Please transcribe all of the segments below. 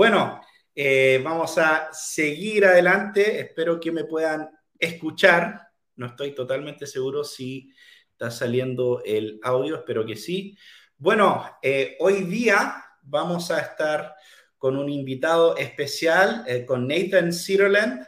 Bueno, eh, vamos a seguir adelante. Espero que me puedan escuchar. No estoy totalmente seguro si está saliendo el audio, espero que sí. Bueno, eh, hoy día vamos a estar con un invitado especial, eh, con Nathan Sutherland,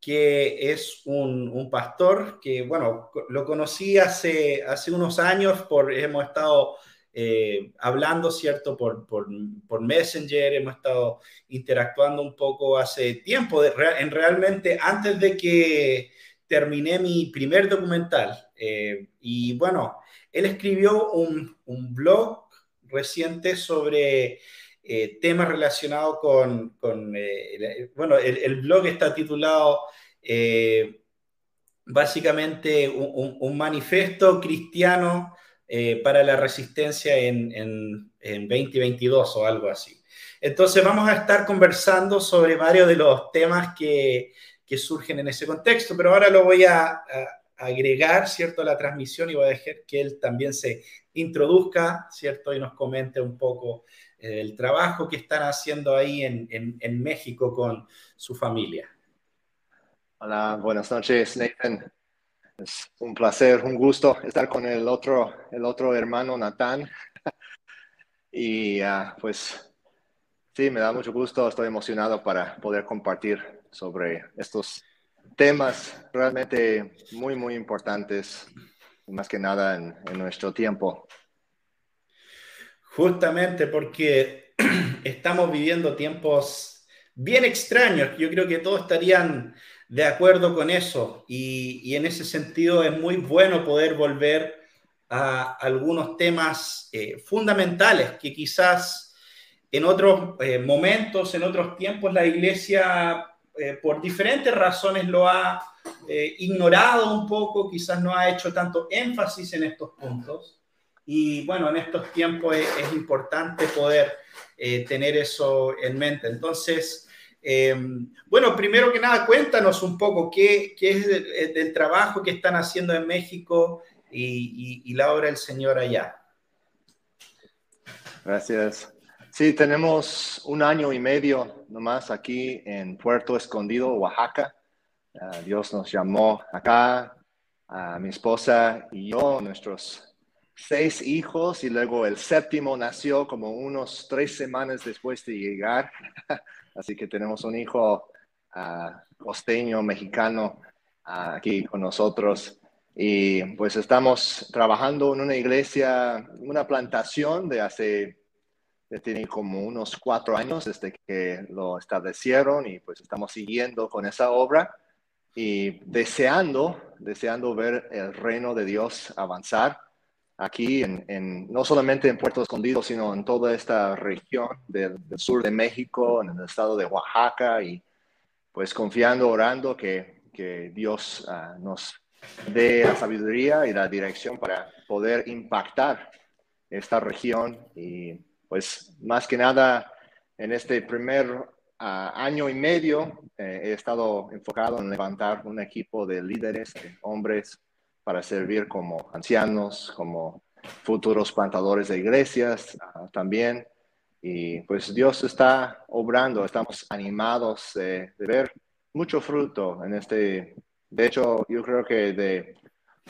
que es un, pastor que, bueno, lo conocí hace, hace unos años, por, hemos estado eh, hablando, ¿cierto? Por, por, por, Messenger, hemos estado interactuando un poco hace tiempo, en realmente antes de que terminé mi primer documental. y bueno, él escribió un, un blog reciente sobre eh, temas relacionados con, eh, bueno, el, blog está titulado eh, básicamente un, un, manifiesto cristiano para la resistencia en, en, en, 2022 o algo así. Entonces vamos a estar conversando sobre varios de los temas que, que surgen en ese contexto, pero ahora lo voy a, a agregar, ¿cierto?, a la transmisión y voy a dejar que él también se introduzca, ¿cierto?, y nos comente un poco eh, el trabajo que están haciendo ahí en, en, México con su familia. Hola, buenas noches, Nathan. Es un placer, un gusto estar con el otro, el otro hermano, Natán. y uh, pues sí, me da mucho gusto, estoy emocionado para poder compartir sobre estos temas realmente muy, muy importantes, más que nada en, nuestro tiempo. Justamente porque estamos viviendo tiempos bien extraños. Yo creo que todos estarían de acuerdo con eso y, en ese sentido es muy bueno poder volver a algunos temas eh, fundamentales que quizás en otros eh, momentos, en otros tiempos, la iglesia eh, por diferentes razones lo ha ignorado un poco, quizás no ha hecho tanto énfasis en estos puntos. Y bueno, en estos tiempos es, importante poder tener eso en mente. Entonces, bueno, primero que nada, cuéntanos un poco qué, es del, trabajo que están haciendo en México y, y la obra del Señor allá. Gracias. Sí, tenemos un año y medio nomás aquí en Puerto Escondido, Oaxaca. Ah, Dios nos llamó acá, a mi esposa y yo, nuestros seis hijos, y luego el séptimo nació como unos tres semanas después de llegar. Así que tenemos un hijo uh, costeño, mexicano, ah, aquí con nosotros. Y pues estamos trabajando en una iglesia, una plantación de hace tiene como unos cuatro años desde que lo establecieron y pues estamos siguiendo con esa obra y deseando, deseando ver el reino de Dios avanzar aquí, en, no solamente en Puerto Escondido, sino en toda esta región del, sur de México, en el estado de Oaxaca y pues confiando, orando que, que Dios ah, nos dé la sabiduría y la dirección para poder impactar esta región. Y pues más que nada en este primer ah, año y medio eh, he estado enfocado en levantar un equipo de líderes, de hombres, para servir como ancianos, como futuros plantadores de iglesias ah, también. Y pues Dios está obrando, estamos animados de ver mucho fruto en este, de hecho yo creo que de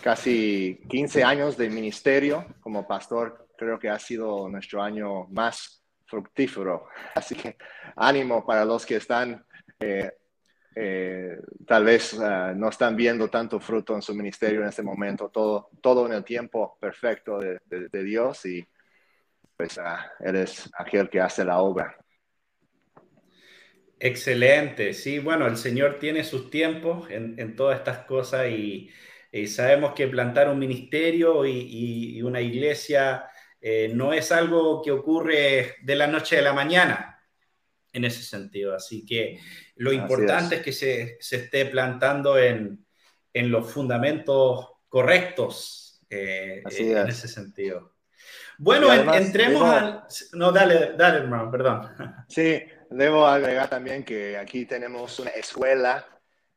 casi 15 años de ministerio como pastor creo que ha sido nuestro año más fructífero. Así que ánimo para los que están, eh, eh, tal vez ah, no están viendo tanto fruto en su ministerio en este momento, todo, todo en el tiempo perfecto de, Dios y pues uh, Él es aquel que hace la obra. Excelente, sí, bueno, el Señor tiene sus tiempos en, todas estas cosas y, sabemos que plantar un ministerio y, y una iglesia eh, no es algo que ocurre de la noche a la mañana en ese sentido. Así que lo importante es. que se, esté plantando en, los fundamentos correctos eh, en ese sentido. Bueno, entremos al... No, dale, dale, hermano, perdón. Sí, debo agregar también que aquí tenemos una escuela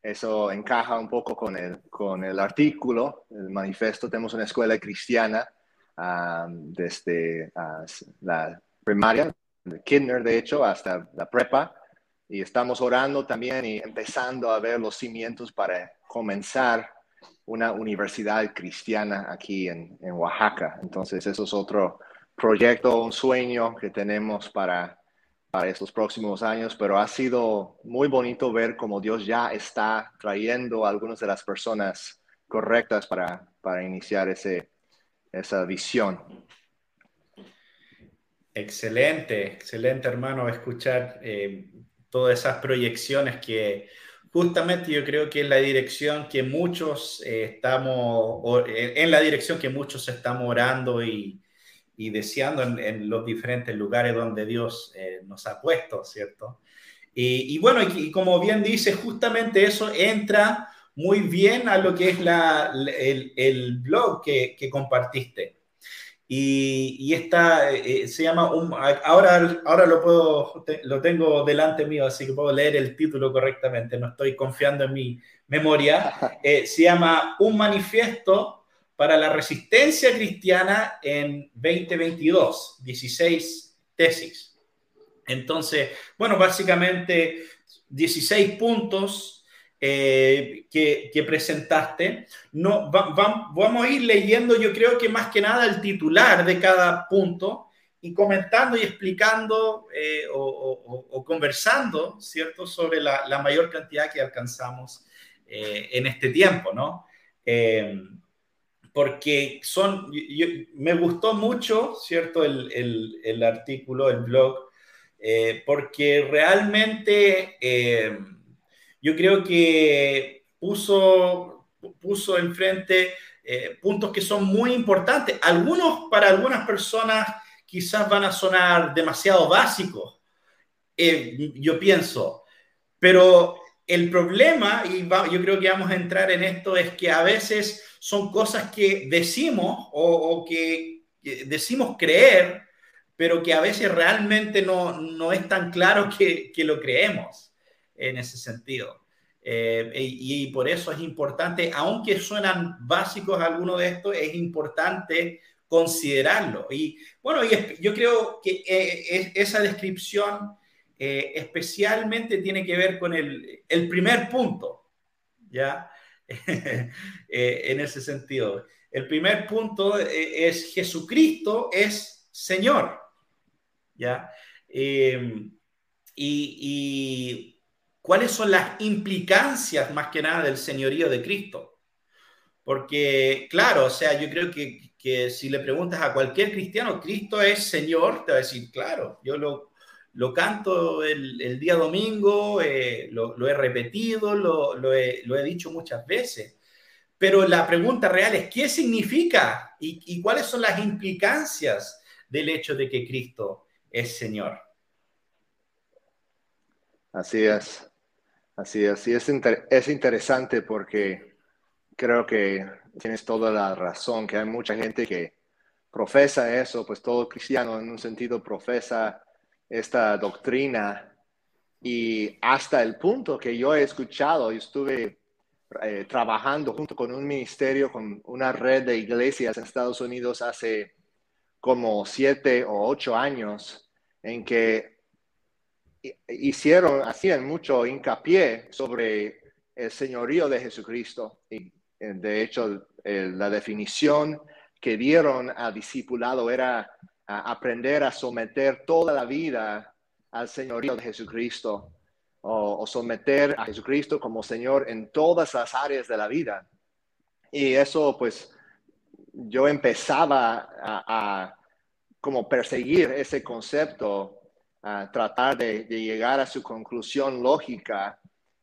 eso encaja un poco con el, con el artículo, el manifiesto. Tenemos una escuela cristiana desde la primaria, kinder, de hecho, hasta la prepa. Y estamos orando también y empezando a ver los cimientos para comenzar una universidad cristiana aquí en, en Oaxaca. Entonces, eso es otro proyecto, un sueño que tenemos para, para estos próximos años, pero ha sido muy bonito ver cómo Dios ya está trayendo a algunas de las personas correctas para, para iniciar ese, esa visión. Excelente, excelente hermano, escuchar eh, todas esas proyecciones que justamente yo creo que es la dirección que muchos eh, estamos, en la dirección que muchos estamos orando y, y deseando en, los diferentes lugares donde Dios eh, nos ha puesto, ¿cierto? Y, bueno, y, como bien dice, justamente eso entra muy bien a lo que es la, el, el, blog que, que compartiste. Y, y esta eh, se llama, un, ahora, ahora lo, puedo, lo tengo delante mío, así que puedo leer el título correctamente, no estoy confiando en mi memoria. Eh, se llama Un manifiesto para la resistencia cristiana en 2022, 16 tesis. Entonces, bueno, básicamente 16 puntos eh, que, presentaste. No, vamos a ir leyendo, yo creo que más que nada el titular de cada punto y comentando y explicando eh, o, conversando, ¿cierto?, sobre la, mayor cantidad que alcanzamos eh, en este tiempo, ¿no? porque son, me gustó mucho, ¿cierto? El, artículo, el blog, eh, porque realmente eh, yo creo que puso, puso enfrente eh, puntos que son muy importantes. Algunos para algunas personas quizás van a sonar demasiado básicos, yo pienso, pero el problema, y yo creo que vamos a entrar en esto, es que a veces son cosas que decimos o, que, decimos creer, pero que a veces realmente no, no es tan claro que, que, lo creemos en ese sentido. Eh, y, por eso es importante, aunque suenan básicos algunos de estos, es importante considerarlo. Y bueno, y yo creo que eh, esa descripción eh, especialmente tiene que ver con el, primer punto, ¿ya? En ese sentido. El primer punto es Jesucristo es Señor. ¿Ya? Y, cuáles son las implicancias más que nada del señorío de Cristo. Porque, claro, o sea, yo creo que, si le preguntas a cualquier cristiano, Cristo es Señor, te va a decir, claro, yo lo, lo canto el, día domingo, eh, lo, he repetido, lo, he, dicho muchas veces. Pero la pregunta real es, ¿qué significa y, cuáles son las implicancias del hecho de que Cristo es Señor? Así es, así es. Y es, es interesante porque creo que tienes toda la razón, que hay mucha gente que profesa eso, pues todo cristiano en un sentido profesa esta doctrina y hasta el punto que yo he escuchado, y estuve eh, trabajando junto con un ministerio, con una red de iglesias en Estados Unidos hace como siete o ocho años, en que hicieron, hacían mucho hincapié sobre el señorío de Jesucristo. Y eh, de hecho, la definición que dieron al discipulado era aprender a someter toda la vida al señorío de Jesucristo o, someter a Jesucristo como Señor en todas las áreas de la vida. Y eso pues yo empezaba a, como perseguir ese concepto, a tratar de, llegar a su conclusión lógica.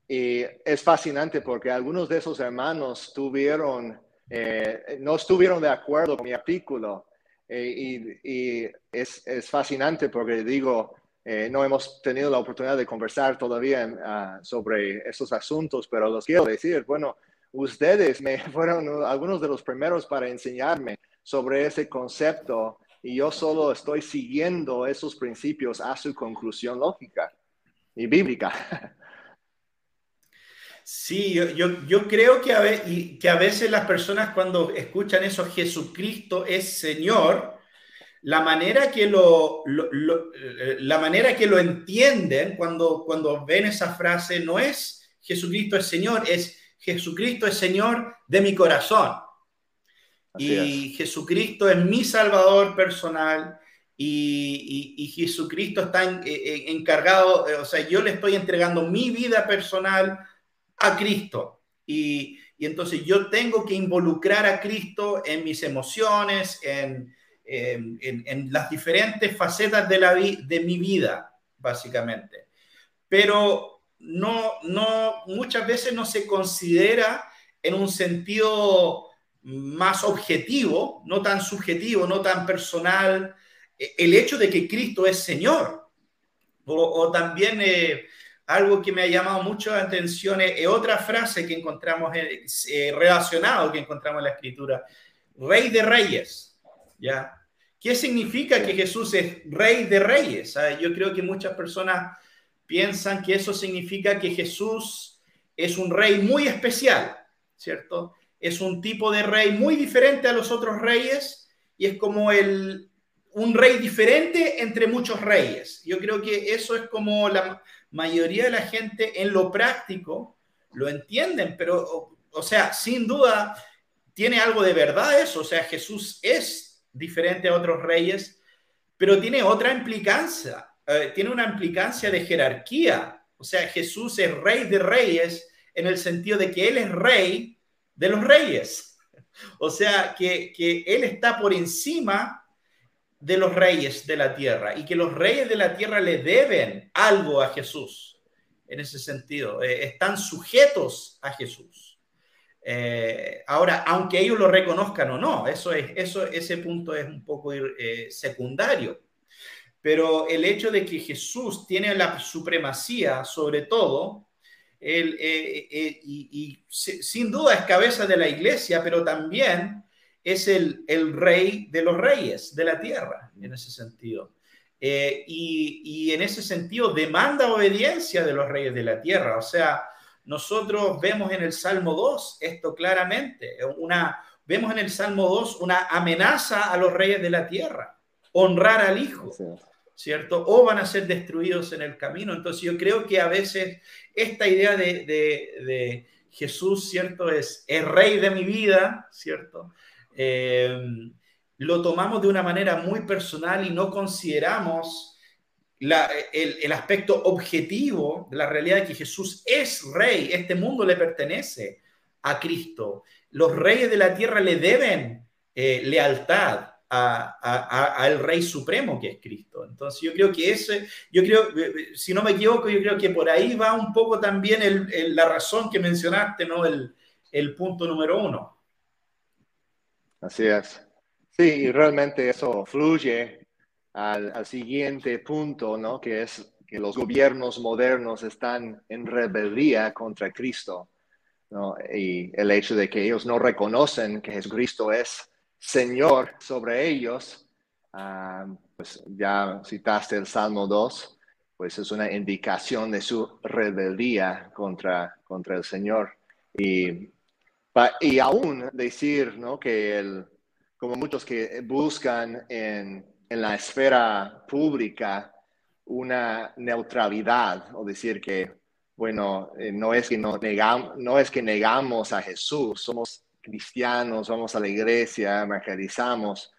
Y es fascinante porque algunos de esos hermanos tuvieron, eh, no estuvieron de acuerdo con mi artículo, eh, y, es, es, fascinante porque digo, eh, no hemos tenido la oportunidad de conversar todavía ah, sobre esos asuntos, pero los quiero decir, bueno, ustedes me fueron algunos de los primeros para enseñarme sobre ese concepto y yo solo estoy siguiendo esos principios a su conclusión lógica y bíblica. Sí, yo, yo, creo que a, veces las personas cuando escuchan eso, Jesucristo es Señor, la manera que lo, eh, la manera que lo entienden cuando, cuando ven esa frase no es Jesucristo es Señor, es Jesucristo es Señor de mi corazón. Y Jesucristo es mi Salvador personal y, Jesucristo está eh, eh, encargado, o sea, yo le estoy entregando mi vida personal a Cristo. Y, y entonces yo tengo que involucrar a Cristo en mis emociones, en, en, las diferentes facetas de, la de mi vida, básicamente. Pero no, no, muchas veces no se considera en un sentido más objetivo, no tan subjetivo, no tan personal, e, el hecho de que Cristo es Señor. O, también eh, algo que me ha llamado mucho la atención es, otra frase que encontramos eh, relacionado que encontramos en la Escritura, Rey de Reyes. ¿ya? ¿Qué significa que Jesús es rey de reyes? Ah, yo creo que muchas personas piensan que eso significa que Jesús es un rey muy especial, ¿cierto? Es un tipo de rey muy diferente a los otros reyes y es como el, un rey diferente entre muchos reyes. Yo creo que eso es como la mayoría de la gente en lo práctico lo entienden, pero, o sea, sin duda tiene algo de verdad eso, o sea, Jesús es diferente a otros reyes, pero tiene otra implicancia, eh, tiene una implicancia de jerarquía. O sea, Jesús es rey de reyes en el sentido de que Él es rey de los reyes. O sea, que, Él está por encima de los reyes de la tierra y que los reyes de la tierra le deben algo a Jesús. En ese sentido, eh, están sujetos a Jesús. Eh, ahora, aunque ellos lo reconozcan o no, eso es, eso, ese punto es un poco eh, secundario. Pero el hecho de que Jesús tiene la supremacía sobre todo, él, eh, y, sin duda es cabeza de la iglesia, pero también es el, el rey de los reyes de la tierra, en ese sentido. y, y en ese sentido demanda obediencia de los reyes de la tierra. O sea, nosotros vemos en el Salmo 2 esto claramente, una, vemos en el Salmo 2 una amenaza a los reyes de la tierra, honrar al Hijo, ¿cierto? O van a ser destruidos en el camino. Entonces yo creo que a veces esta idea de, Jesús, ¿cierto? Es el rey de mi vida, ¿cierto? Eh, lo tomamos de una manera muy personal y no consideramos el, aspecto objetivo de la realidad de que Jesús es rey, este mundo le pertenece a Cristo. Los reyes de la tierra le deben eh, lealtad al rey supremo que es Cristo. Entonces yo creo que ese, yo creo, si no me equivoco, yo creo que por ahí va un poco también la razón que mencionaste, ¿no? El, el punto número uno. Así es. Sí, y realmente eso fluye al, siguiente punto, ¿no? Que es que los gobiernos modernos están en rebeldía contra Cristo, ¿no? Y el hecho de que ellos no reconocen que Jesucristo es Señor sobre ellos, ah, pues ya citaste el Salmo 2, pues es una indicación de su rebeldía contra, contra el Señor. Y, y aún decir, ¿no? Que el, como muchos que buscan en en la esfera pública una neutralidad o decir que, bueno, eh, no, es que no, negamos, no es que negamos a Jesús, somos cristianos, vamos a la iglesia, evangelizamos,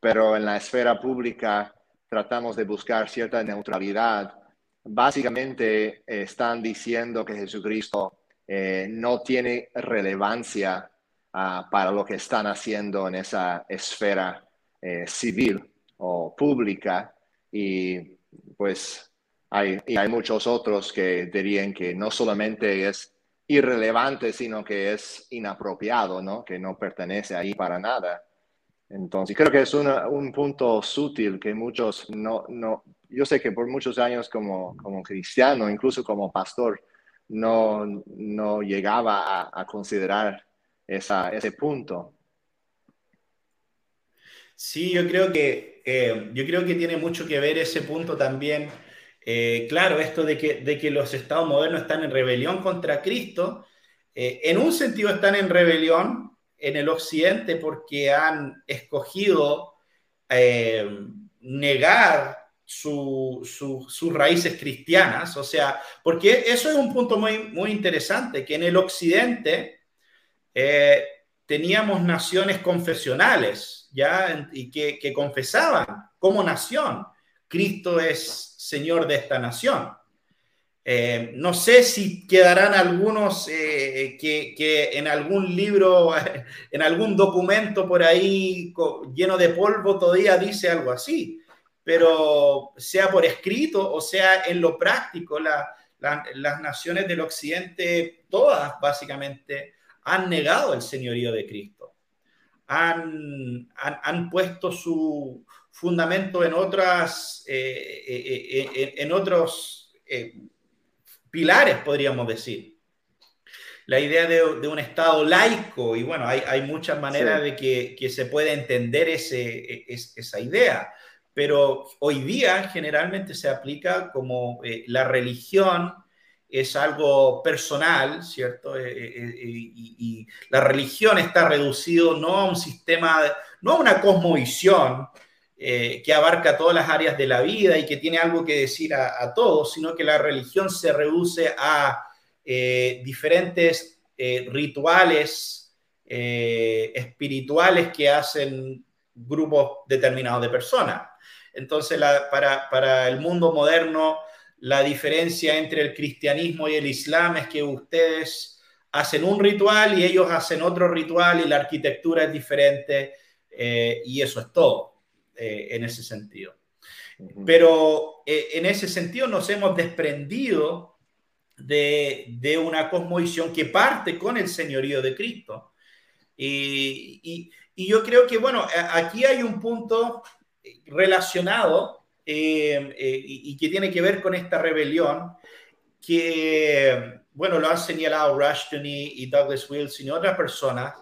pero en la esfera pública tratamos de buscar cierta neutralidad. Básicamente están diciendo que Jesucristo eh, no tiene relevancia ah, para lo que están haciendo en esa esfera eh, civil o pública y pues hay, muchos otros que dirían que no solamente es irrelevante, sino que es inapropiado, ¿no? Que no pertenece ahí para nada. Entonces, creo que es un punto sutil que muchos no, no, yo sé que por muchos años como, como cristiano, incluso como pastor, no, no llegaba a, a considerar esa, ese punto. Sí, yo creo que, eh, yo creo que tiene mucho que ver ese punto también. Eh, claro, esto de que, de que los estados modernos están en rebelión contra Cristo, eh, en un sentido están en rebelión en el occidente porque han escogido eh, negar sus raíces cristianas, o sea, porque eso es un punto muy, muy interesante, que en el occidente teníamos naciones confesionales, ¿ya? Y que confesaban como nación, Cristo es Señor de esta nación. Eh, no sé si quedarán algunos eh, que, en algún libro, en algún documento por ahí lleno de polvo todavía dice algo así, pero sea por escrito o sea en lo práctico, las naciones del occidente, todas básicamente, han negado el señorío de Cristo. Han, han, puesto su fundamento en otras, eh, en otros pilares, podríamos decir. La idea de, un Estado laico, y bueno, hay, muchas maneras de que, se pueda entender ese, esa idea, pero hoy día generalmente se aplica como eh, la religión es algo personal, ¿cierto? Eh, eh, y, la religión está reducido no a un sistema, no a una cosmovisión, eh, que abarca todas las áreas de la vida y que tiene algo que decir a, todos, sino que la religión se reduce a eh, diferentes eh, rituales espirituales que hacen grupos determinados de personas. Entonces, para, para el mundo moderno, la diferencia entre el cristianismo y el islam es que ustedes hacen un ritual y ellos hacen otro ritual y la arquitectura es diferente y eso es todo. Eh, en ese sentido. Pero eh, en ese sentido nos hemos desprendido de, una cosmovisión que parte con el señorío de Cristo. Y, yo creo que, bueno, aquí hay un punto relacionado eh, y, que tiene que ver con esta rebelión que, bueno, lo han señalado Rushton y, Douglas Wilson y otras personas,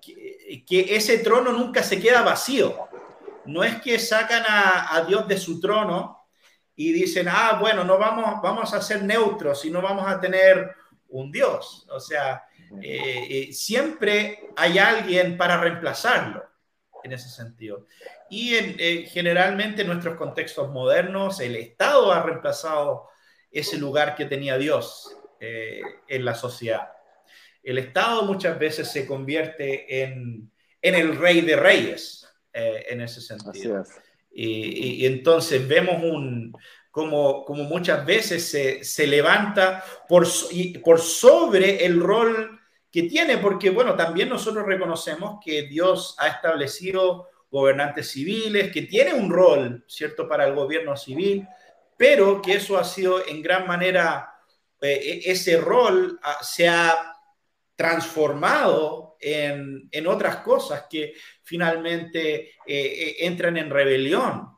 que ese trono nunca se queda vacío no es que sacan a, Dios de su trono y dicen, ah, bueno, no vamos, vamos a ser neutros y no vamos a tener un Dios. O sea, eh, eh, siempre hay alguien para reemplazarlo en ese sentido. Y eh, generalmente en nuestros contextos modernos, el Estado ha reemplazado ese lugar que tenía Dios en la sociedad. El Estado muchas veces se convierte en, en el rey de reyes, eh, en ese sentido. Y, entonces vemos un, como, como muchas veces se, se levanta por, por sobre el rol que tiene, porque bueno, también nosotros reconocemos que Dios ha establecido gobernantes civiles, que tiene un rol, ¿cierto?, para el gobierno civil, pero que eso ha sido en gran manera, eh, e, ese rol se ha transformado en, otras cosas que finalmente eh, eh, entran en rebelión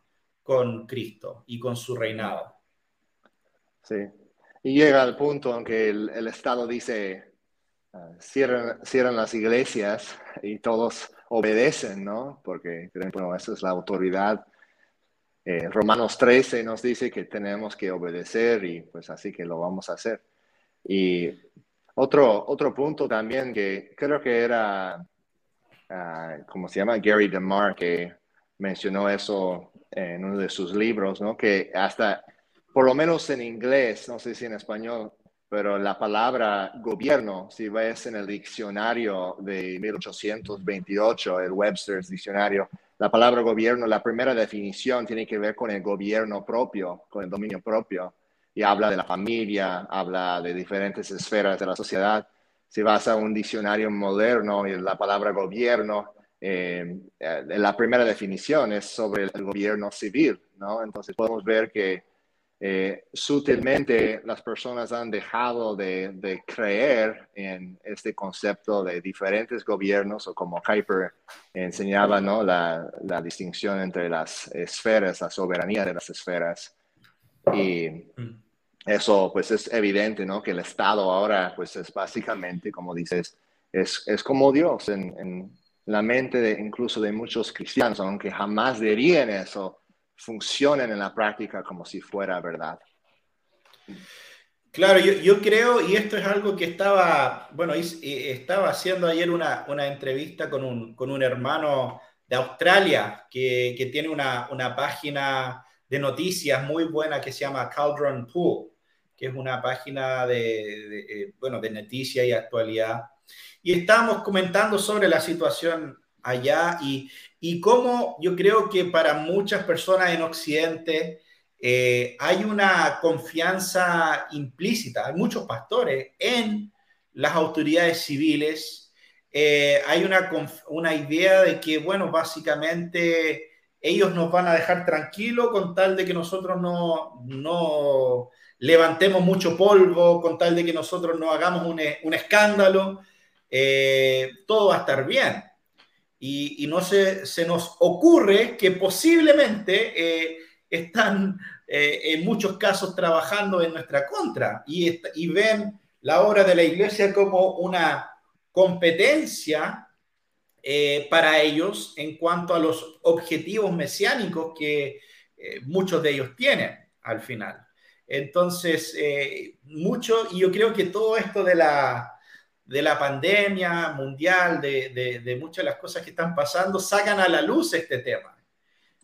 con Cristo y con su reinado. Sí, y llega al punto en que el, Estado dice, ah, cierran, las iglesias y todos obedecen, ¿no? Porque, bueno, esa es la autoridad. Eh, Romanos 13 nos dice que tenemos que obedecer y pues así que lo vamos a hacer. Y otro, otro punto también que creo que era, uh, ¿cómo se llama? Gary DeMar, que mencionó eso en uno de sus libros, ¿no? Que hasta, por lo menos en inglés, no sé si en español, pero la palabra gobierno, si ves en el diccionario de 1828, el Webster's diccionario, la palabra gobierno, la primera definición tiene que ver con el gobierno propio, con el dominio propio y habla de la familia, habla de diferentes esferas de la sociedad. Si vas a un diccionario moderno y la palabra gobierno, eh, eh, la primera definición es sobre el gobierno civil, ¿no? Entonces podemos ver que eh, sutilmente las personas han dejado de, creer en este concepto de diferentes gobiernos o como Kuiper enseñaba, ¿no? La, la distinción entre las esferas, la soberanía de las esferas. Y, mm eso pues es evidente, ¿no? Que el Estado ahora pues es básicamente, como dices, es, es como Dios en, la mente incluso de muchos cristianos, aunque jamás dirían eso, funcionan en la práctica como si fuera verdad. Claro, yo, yo creo, y esto es algo que estaba, bueno, estaba haciendo ayer una, una entrevista con un, con un hermano de Australia, que, que tiene una, una, página de noticias muy buena que se llama Cauldron Pool, que es una página de, de eh, bueno, de noticias y actualidad. Y estábamos comentando sobre la situación allá y, y cómo yo creo que para muchas personas en Occidente eh, hay una confianza implícita, hay muchos pastores en las autoridades civiles eh, hay una, una idea de que, bueno, básicamente ellos nos van a dejar tranquilos con tal de que nosotros no, no levantemos mucho polvo, con tal de que nosotros no hagamos un, un escándalo, eh, todo va a estar bien. Y, no se, nos ocurre que posiblemente eh, están en muchos casos trabajando en nuestra contra y, ven la obra de la iglesia como una competencia eh, para ellos en cuanto a los objetivos mesiánicos que eh, muchos de ellos tienen al final. Entonces, eh, mucho, y yo creo que todo esto de la, de la pandemia mundial, de, de, muchas de las cosas que están pasando, sacan a la luz este tema.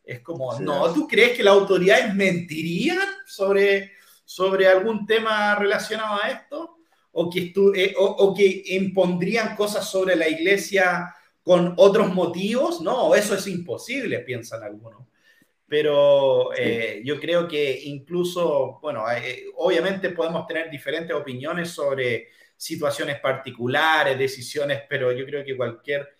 Es como, no, ¿tú crees que las autoridades mentirían sobre, sobre algún tema relacionado a esto? o que, eh, o, que impondrían cosas sobre la iglesia con otros motivos, no, eso es imposible, piensan algunos. Pero eh, yo creo que incluso, bueno, eh, obviamente podemos tener diferentes opiniones sobre situaciones particulares, decisiones, pero yo creo que cualquier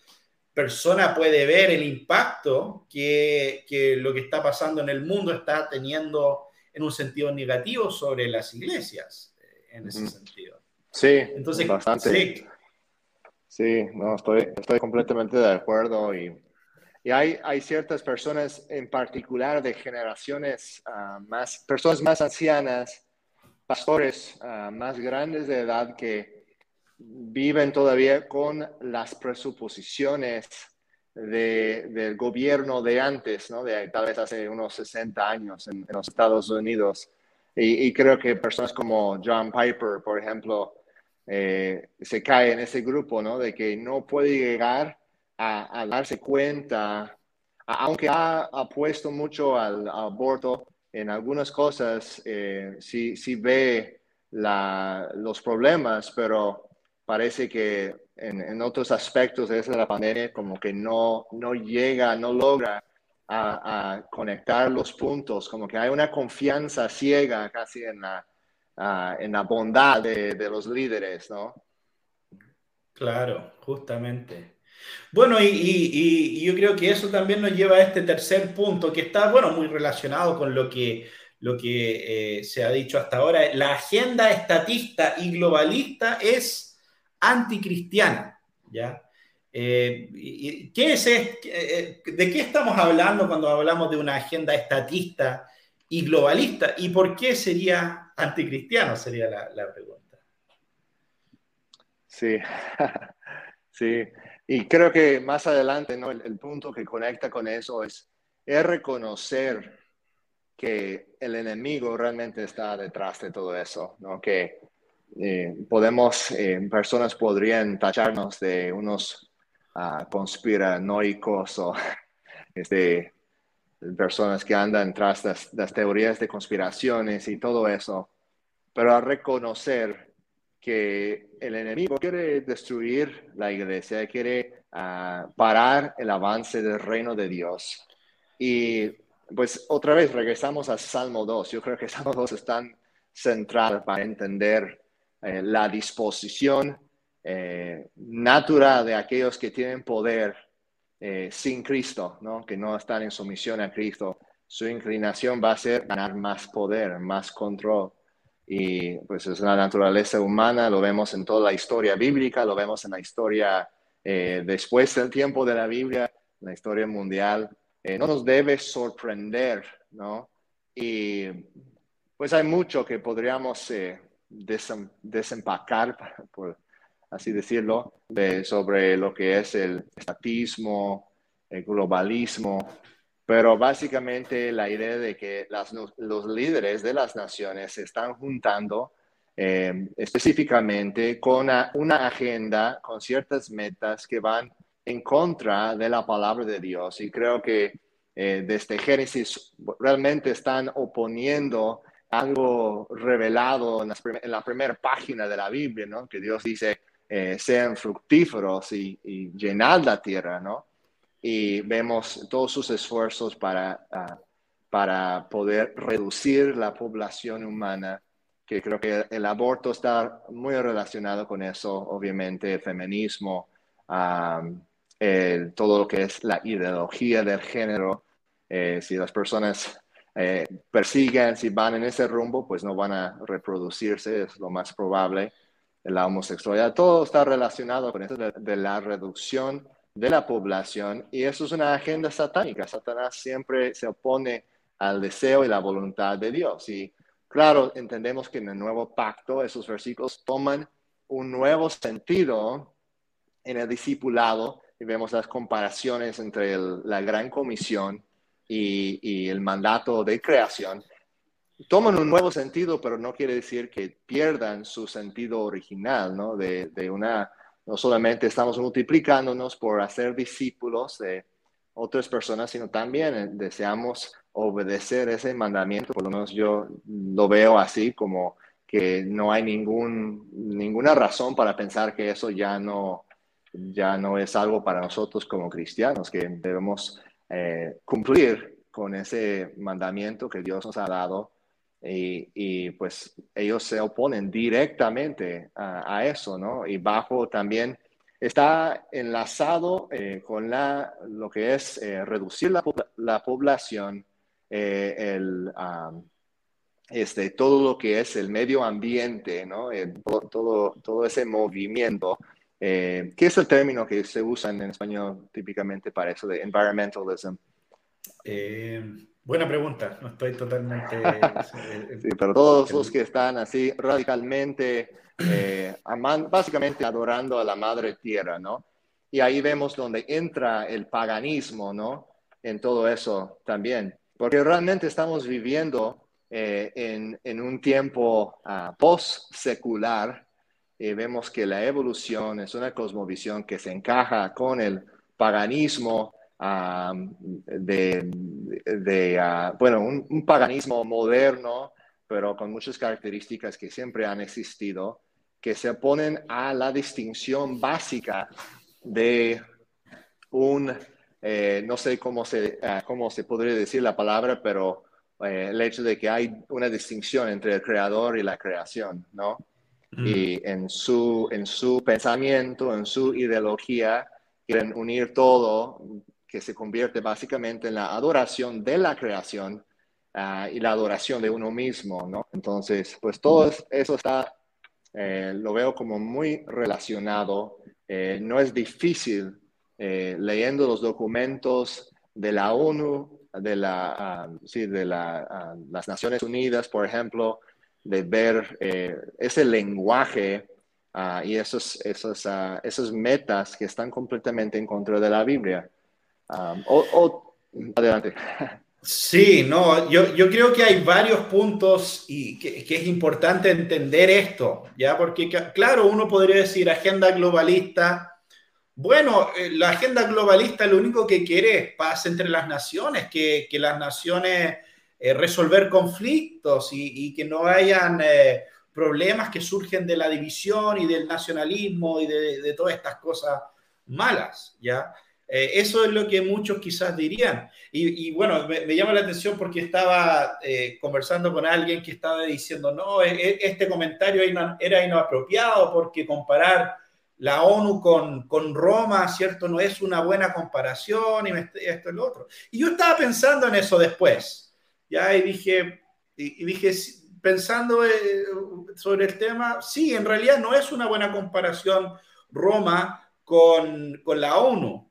persona puede ver el impacto que, que lo que está pasando en el mundo está teniendo en un sentido negativo sobre las iglesias, en ese sentido. Sí, Entonces, bastante. Sí. no, estoy, estoy completamente de acuerdo y, y hay, hay ciertas personas en particular de generaciones uh, más, personas más ancianas, pastores uh, más grandes de edad que viven todavía con las presuposiciones de, del gobierno de antes, ¿no? de tal vez hace unos 60 años en, en los Estados Unidos. Y, y, creo que personas como John Piper, por ejemplo, eh, se cae en ese grupo, ¿no? De que no puede llegar a, darse cuenta, aunque ha, puesto mucho al, aborto en algunas cosas, eh, sí, sí, ve los problemas, pero parece que en, otros aspectos de la pandemia como que no, no llega, no logra a, conectar los puntos, como que hay una confianza ciega casi en la, en la bondad de, los líderes, ¿no? Claro, justamente. Bueno, y, yo creo que eso también nos lleva a este tercer punto, que está, bueno, muy relacionado con lo que, lo que eh, se ha dicho hasta ahora. La agenda estatista y globalista es anticristiana, ¿ya? Eh, ¿qué es, eh, ¿De qué estamos hablando cuando hablamos de una agenda estatista y globalista? ¿Y por qué sería anticristiano sería la, pregunta. Sí, sí. Y creo que más adelante, ¿no? El, punto que conecta con eso es, reconocer que el enemigo realmente está detrás de todo eso, ¿no? Que eh, podemos, eh, personas podrían tacharnos de unos uh, conspiranoicos o este, personas que andan tras las, teorías de conspiraciones y todo eso, pero a reconocer que el enemigo quiere destruir la iglesia, quiere ah, parar el avance del reino de Dios. Y pues otra vez regresamos a Salmo 2. Yo creo que Salmo 2 es tan central para entender eh, la disposición eh, natural de aquellos que tienen poder eh, sin Cristo, ¿no? que no están en sumisión a Cristo, su inclinación va a ser ganar más poder, más control. Y pues es la naturaleza humana, lo vemos en toda la historia bíblica, lo vemos en la historia eh, después del tiempo de la Biblia, en la historia mundial. Eh, no nos debe sorprender, ¿no? Y pues hay mucho que podríamos desempacar, por, así decirlo, sobre lo que es el estatismo, el globalismo, pero básicamente la idea de que los líderes de las naciones se están juntando eh, específicamente con una, agenda, con ciertas metas que van en contra de la palabra de Dios. Y creo que eh, desde Génesis realmente están oponiendo algo revelado en, la primera página de la Biblia, ¿no? Que Dios dice, eh, sean fructíferos y, y llenad la tierra, ¿no? Y vemos todos sus esfuerzos para, ah, para poder reducir la población humana que creo que el aborto está muy relacionado con eso, obviamente, el feminismo, todo lo que es la ideología del género. Eh, si las personas eh, persiguen, si van en ese rumbo, pues no van a reproducirse, es lo más probable. La homosexualidad, todo está relacionado con eso de, la reducción de la población y eso es una agenda satánica. Satanás siempre se opone al deseo y la voluntad de Dios. Y Claro, entendemos que en el nuevo pacto esos versículos toman un nuevo sentido en el discipulado y vemos las comparaciones entre la gran comisión y, el mandato de creación. Toman un nuevo sentido, pero no quiere decir que pierdan su sentido original, ¿no? De, una, no solamente estamos multiplicándonos por hacer discípulos de otras personas, sino también deseamos obedecer ese mandamiento, por lo menos yo lo veo así como que no hay ningún, ninguna razón para pensar que eso ya no, ya no es algo para nosotros como cristianos, que debemos eh, cumplir con ese mandamiento que Dios nos ha dado y, pues ellos se oponen directamente a, eso, ¿no? Y bajo también está enlazado eh, con la, lo que es eh, reducir la, la población eh, el, este, todo lo que es el medio ambiente, ¿no? todo, todo ese movimiento. Eh, ¿Qué es el término que se usa en español típicamente para eso de environmentalism? Eh, buena pregunta, no estoy totalmente... sí, pero todos los que están así radicalmente, básicamente adorando a la madre tierra, ¿no? Y ahí vemos donde entra el paganismo, ¿no? En todo eso también porque realmente estamos viviendo eh, en, un tiempo uh, post-secular y vemos que la evolución es una cosmovisión que se encaja con el paganismo de, ah, bueno, un, paganismo moderno, pero con muchas características que siempre han existido, que se oponen a la distinción básica de un eh, no sé cómo se, ah, cómo se podría decir la palabra, pero eh, el hecho de que hay una distinción entre el creador y la creación, ¿no? Mm. Y en su, en su pensamiento, en su ideología, quieren unir todo, que se convierte básicamente en la adoración de la creación ah, y la adoración de uno mismo, ¿no? Entonces, pues todo eso está, eh, lo veo como muy relacionado. no es difícil eh, leyendo los documentos de la ONU, de, la, ah, sí, de la, ah, las Naciones Unidas, por ejemplo, de ver eh, ese lenguaje ah, y esos, esos, esos metas que están completamente en contra de la Biblia. Adelante. Sí, no, yo, yo, creo que hay varios puntos y que, que, es importante entender esto, ¿ya? Porque, claro, uno podría decir agenda globalista, bueno, eh, la agenda globalista lo único que quiere es paz entre las naciones, que, las naciones eh, resolver conflictos y, que no hayan eh, problemas que surgen de la división y del nacionalismo y de, todas estas cosas malas, ¿ya? Eso es lo que muchos quizás dirían. Y, bueno, me, llama la atención porque estaba conversando con alguien que estaba diciendo, no, e, e, este comentario era inapropiado porque comparar la ONU con, con, Roma, ¿cierto? No es una buena comparación y esto y lo otro. Y yo estaba pensando en eso después, ¿ya? Y dije, y, dije pensando eh, sobre el tema, sí, en realidad no es una buena comparación Roma con, con la ONU,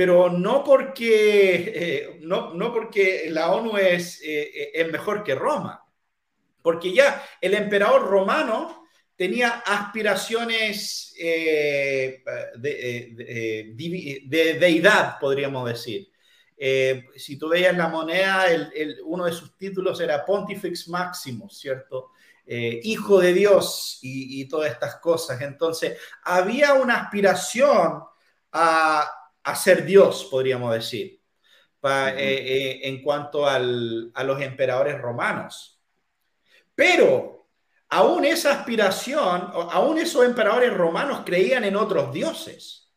pero no porque, eh, no, no, porque la ONU es, eh, es mejor que Roma, porque ya el emperador romano tenía aspiraciones eh, de, deidad, podríamos decir. si tú veías la moneda, uno de sus títulos era Pontifex Maximus, ¿cierto? hijo de Dios y, todas estas cosas. Entonces, había una aspiración a, a ser Dios, podríamos decir, en cuanto a los emperadores romanos. Pero aún esa aspiración, aún esos emperadores romanos creían en otros dioses.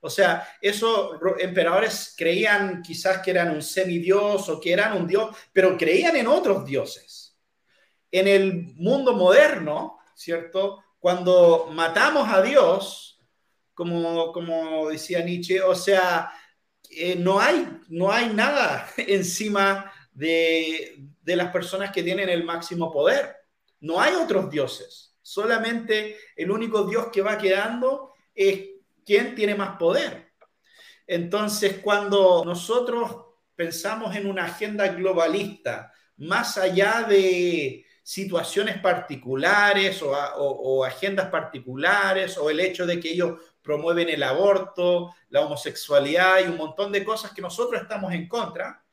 O sea, esos emperadores creían quizás que eran un semidios o que eran un dios, pero creían en otros dioses. En el mundo moderno, ¿cierto? Cuando matamos a Dios, como, como decía Nietzsche, o sea, eh, no, hay, no hay nada encima de, de las personas que tienen el máximo poder. No hay otros dioses. Solamente el único Dios que va quedando es quién tiene más poder. Entonces, cuando nosotros pensamos en una agenda globalista, más allá de situaciones particulares o, agendas particulares o el hecho de que ellos promueven el aborto, la homosexualidad y un montón de cosas que nosotros estamos en contra,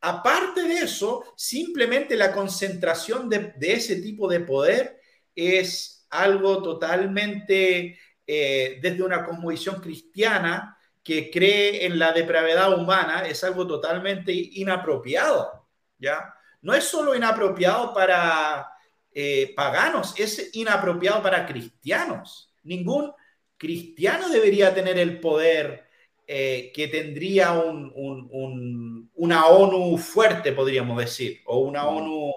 aparte de eso, simplemente la concentración de, ese tipo de poder es algo totalmente eh, desde una cosmovisión cristiana que cree en la depravedad humana es algo totalmente inapropiado, ¿ya? No es solo inapropiado para eh, paganos, es inapropiado para cristianos. Ningún cristiano debería tener el poder eh, que tendría una ONU fuerte, podríamos decir, o una ONU,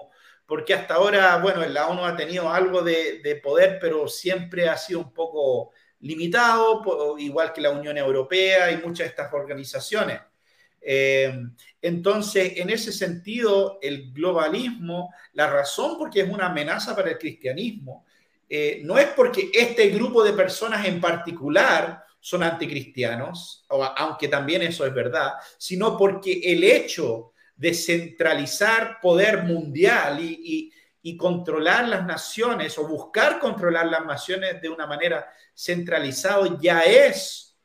porque hasta ahora, bueno, la ONU ha tenido algo de, de poder, pero siempre ha sido un poco limitado, igual que la Unión Europea y muchas de estas organizaciones. Eh, entonces, en ese sentido, el globalismo, la razón por qué es una amenaza para el cristianismo, eh, no es porque este grupo de personas en particular son anticristianos, aunque también eso es verdad, sino porque el hecho de centralizar poder mundial y, controlar las naciones o buscar controlar las naciones de una manera centralizada ya es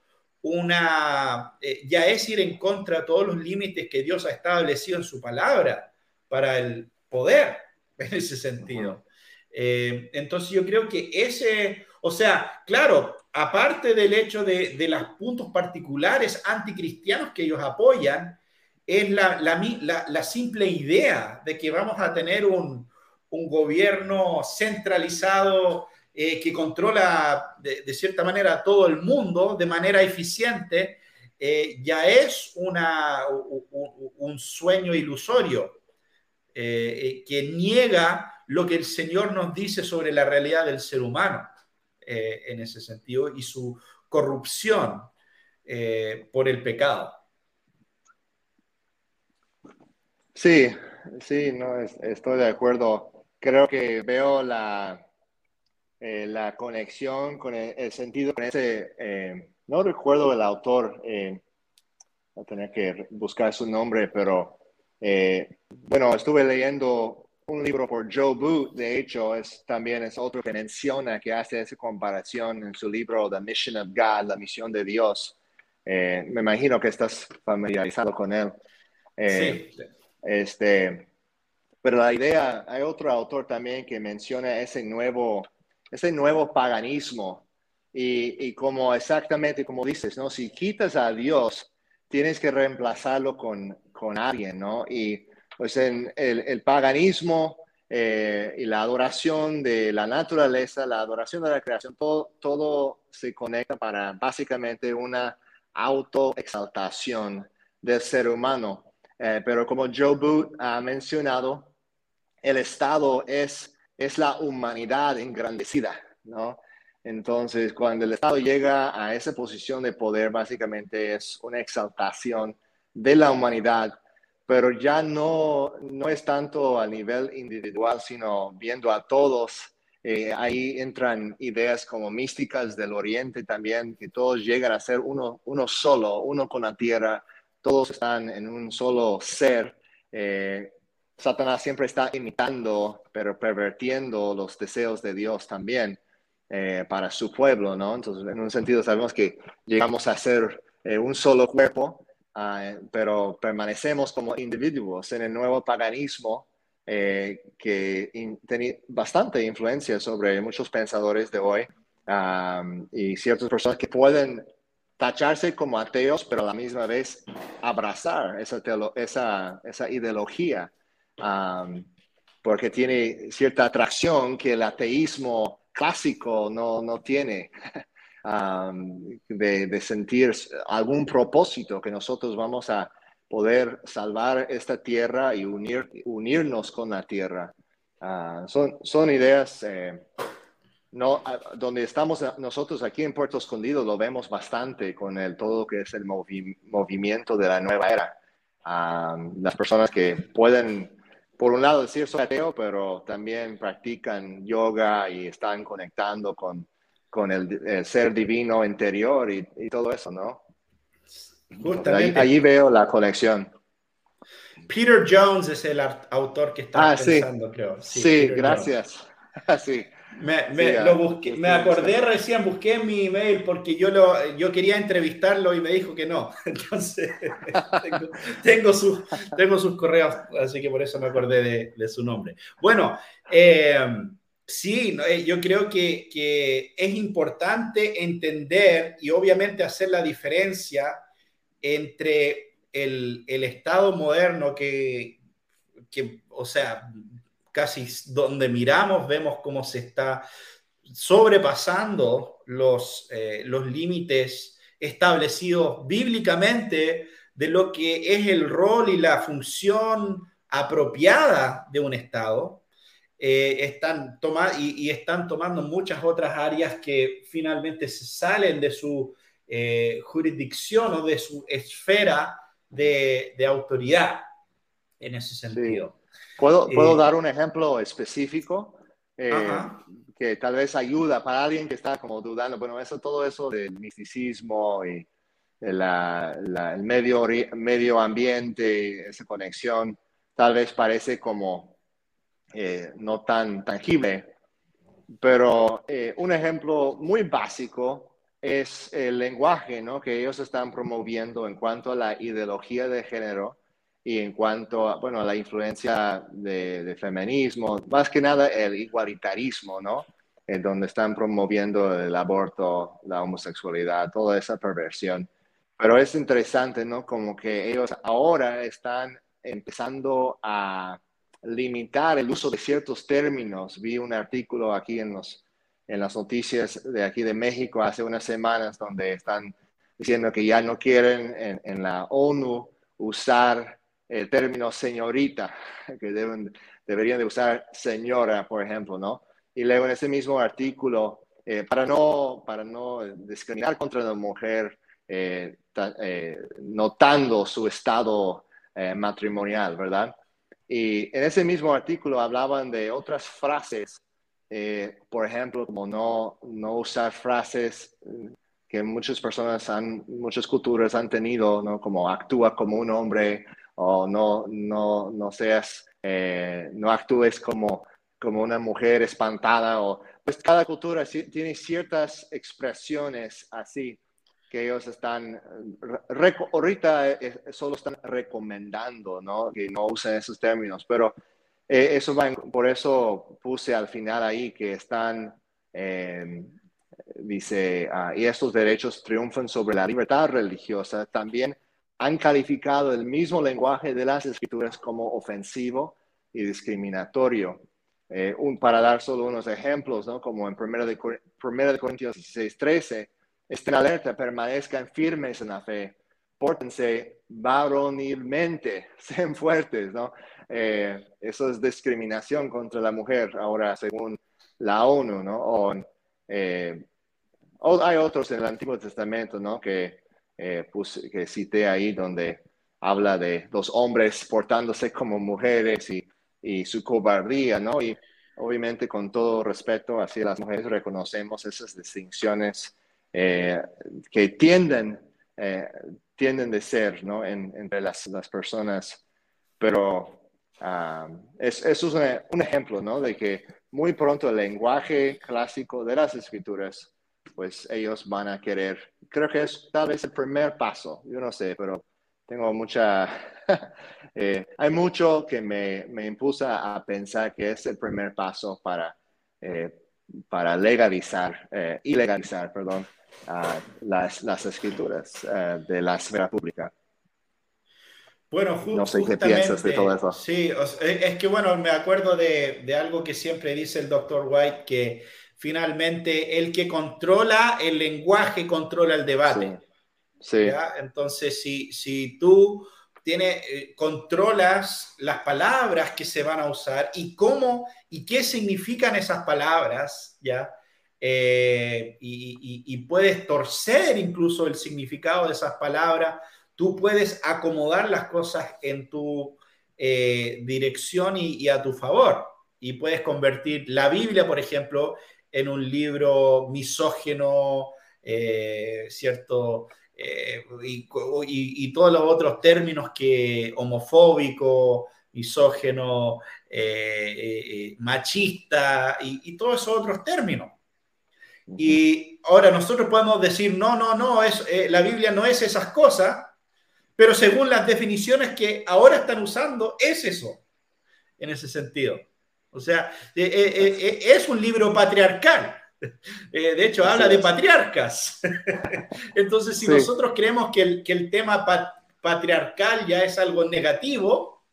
una, eh, ya es ir en contra de todos los límites que Dios ha establecido en su palabra para el poder en ese sentido. Eh, entonces yo creo que ese, o sea, claro, aparte del hecho de, de los puntos particulares anticristianos que ellos apoyan, es la, la, la simple idea de que vamos a tener un, un gobierno centralizado eh, que controla de, cierta manera todo el mundo de manera eficiente, eh, ya es una, un, sueño ilusorio que niega lo que el Señor nos dice sobre la realidad del ser humano en ese sentido y su corrupción por el pecado. Sí, sí, no, estoy de acuerdo creo que veo la, eh, la conexión con el, sentido, con ese, eh, no recuerdo el autor, eh, voy a que buscar su nombre, pero bueno, estuve leyendo un libro por Joe Booth, de hecho, es, también es otro que menciona, que hace esa comparación en su libro The Mission of God, la misión de Dios. me imagino que estás familiarizado con él. sí. Este, pero la idea, hay otro autor también que menciona ese nuevo, ese nuevo paganismo y, y como exactamente como dices, ¿no? Si quitas a Dios, tienes que reemplazarlo con, con alguien, ¿no? Y pues en el, paganismo eh, y la adoración de la naturaleza, la adoración de la creación, todo, todo se conecta para básicamente una autoexaltación del ser humano. Eh, pero como Joe Booth ha mencionado, el Estado es, es la humanidad engrandecida, ¿no? Entonces, cuando el Estado llega a esa posición de poder, básicamente es una exaltación de la humanidad, pero ya no, no es tanto a nivel individual, sino viendo a todos. Eh, ahí entran ideas como místicas del Oriente también, que todos llegan a ser uno, uno solo, uno con la tierra, todos están en un solo ser. Eh, Satanás siempre está imitando, pero pervertiendo los deseos de Dios también eh, para su pueblo, ¿no? Entonces, en un sentido, sabemos que llegamos a ser eh, un solo cuerpo, ah, pero permanecemos como individuos en el nuevo paganismo eh, que tiene bastante influencia sobre muchos pensadores de hoy y ciertas personas que pueden tacharse como ateos, pero a la misma vez abrazar esa ideología, porque tiene cierta atracción que el ateísmo clásico no, no tiene. de, sentir algún propósito que nosotros vamos a poder salvar esta tierra y unir, unirnos con la tierra. Ah, son, son ideas eh, no, donde estamos nosotros aquí en Puerto Escondido lo vemos bastante con el todo lo que es el movimiento de la nueva era. Ah, las personas que pueden, por un lado, decir soy ateo, pero también practican yoga y están conectando con, con el, ser divino interior y, todo eso, ¿no? Justamente. Allí, veo la conexión. Peter Jones es el autor que está ah, pensando, creo. Sí, gracias. sí. Me, me, lo busqué, me acordé recién, busqué mi email porque yo, lo, yo quería entrevistarlo y me dijo que no. Entonces, tengo, tengo, sus, tengo sus correos, así que por eso me acordé de, de su nombre. Bueno, eh, sí, eh, yo creo que, que, es importante entender y obviamente hacer la diferencia entre el, el Estado moderno que, que, o sea, casi donde miramos vemos cómo se está sobrepasando los, eh, los límites establecidos bíblicamente de lo que es el rol y la función apropiada de un Estado. Eh, están y, están tomando muchas otras áreas que finalmente se salen de su eh, jurisdicción o de su esfera de, de autoridad en ese sentido. ¿Puedo, ¿Puedo, dar un ejemplo específico eh, que tal vez ayuda para alguien que está como dudando? Bueno, eso, todo eso del misticismo y la, el medio, medio ambiente, esa conexión, tal vez parece como eh, no tan tangible, pero eh, un ejemplo muy básico es el lenguaje ¿no? que ellos están promoviendo en cuanto a la ideología de género y en cuanto a, bueno, a la influencia de, feminismo, más que nada el igualitarismo, ¿no? En donde están promoviendo el aborto, la homosexualidad, toda esa perversión. Pero es interesante, ¿no? Como que ellos ahora están empezando a limitar el uso de ciertos términos. Vi un artículo aquí en, los, en las noticias de aquí de México hace unas semanas donde están diciendo que ya no quieren en, la ONU usar el término señorita, que deben, deberían de usar señora, por ejemplo, ¿no? Y luego en ese mismo artículo, eh, para, no, para no discriminar contra la mujer, eh, eh, notando su estado matrimonial, ¿verdad? Y en ese mismo artículo hablaban de otras frases, por ejemplo, como no, no usar frases que muchas personas han, muchas culturas han tenido, ¿no? Como actúa como un hombre o no, no, no seas, eh, no actúes como, como una mujer espantada o pues cada cultura tiene ciertas expresiones así que ellos están, ahorita eh, solo están recomendando, ¿no? Que no usen esos términos, pero eh, eso va, por eso puse al final ahí que están, dice, ah, y estos derechos triunfan sobre la libertad religiosa, también han calificado el mismo lenguaje de las escrituras como ofensivo y discriminatorio. Eh, un, para dar solo unos ejemplos, ¿no? como en 1 de, de Corintios 16, 13, estén alerta, permanezcan firmes en la fe, pórtense varonilmente, sean fuertes, ¿no? Eh, eso es discriminación contra la mujer, ahora según la ONU, ¿no? O, eh, hay otros en el Antiguo Testamento, ¿no? Que eh, que cité ahí, donde habla de los hombres portándose como mujeres y, y su cobardía, ¿no? Y obviamente con todo respeto hacia las mujeres reconocemos esas distinciones eh, que tienden, eh, tienden de ser, ¿no? entre las, las, personas, pero ah, eso es un, ejemplo, ¿no? De que muy pronto el lenguaje clásico de las escrituras pues ellos van a querer, creo que es tal vez el primer paso, yo no sé, pero tengo mucha, eh, hay mucho que me, me impulsa a pensar que es el primer paso para, eh, para legalizar, eh, ilegalizar, perdón, las, las, escrituras eh, de la esfera pública. Bueno, no sé qué piensas de todo eso. Sí, es que bueno, me acuerdo de, de, algo que siempre dice el doctor White, que finalmente el que controla el lenguaje controla el debate. Sí. Entonces, si, si tú tiene, eh, controlas las palabras que se van a usar y cómo y qué significan esas palabras, ¿ya? Eh, y, puedes torcer incluso el significado de esas palabras, tú puedes acomodar las cosas en tu eh, dirección y, a tu favor. Y puedes convertir la Biblia, por ejemplo, en un libro misógeno, ¿cierto? Eh, y, todos los otros términos que homofóbico, misógeno, eh, eh, machista y, todos esos otros términos. Y ahora nosotros podemos decir, no, no, no, es, la Biblia no es esas cosas, pero según las definiciones que ahora están usando, es eso, en ese sentido. O sea, es un libro patriarcal. Eh, de hecho, habla de patriarcas. Entonces, si nosotros creemos que el, que el tema patriarcal ya es algo negativo,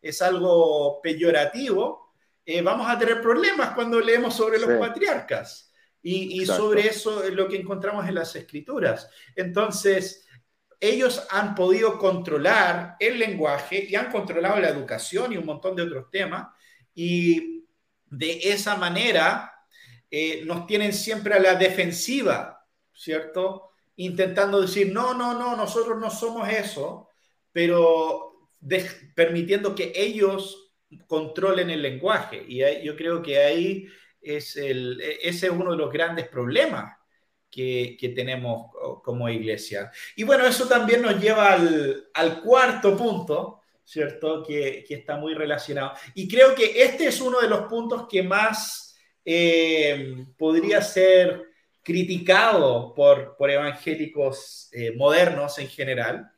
es algo peyorativo, eh, vamos a tener problemas cuando leemos sobre los patriarcas. Y, y sobre eso es lo que encontramos en las escrituras. Entonces, ellos han podido controlar el lenguaje y han controlado la educación y un montón de otros temas. Y de esa manera eh, nos tienen siempre a la defensiva, ¿cierto? Intentando decir, no, no, no, nosotros no somos eso, pero permitiendo que ellos controlen el lenguaje. Y yo creo que ahí es el, ese es uno de los grandes problemas que, que, tenemos como iglesia. Y bueno, eso también nos lleva al, al cuarto punto, ¿cierto? Que, que, está muy relacionado. Y creo que este es uno de los puntos que más eh, podría ser criticado por, por evangélicos eh, modernos en general.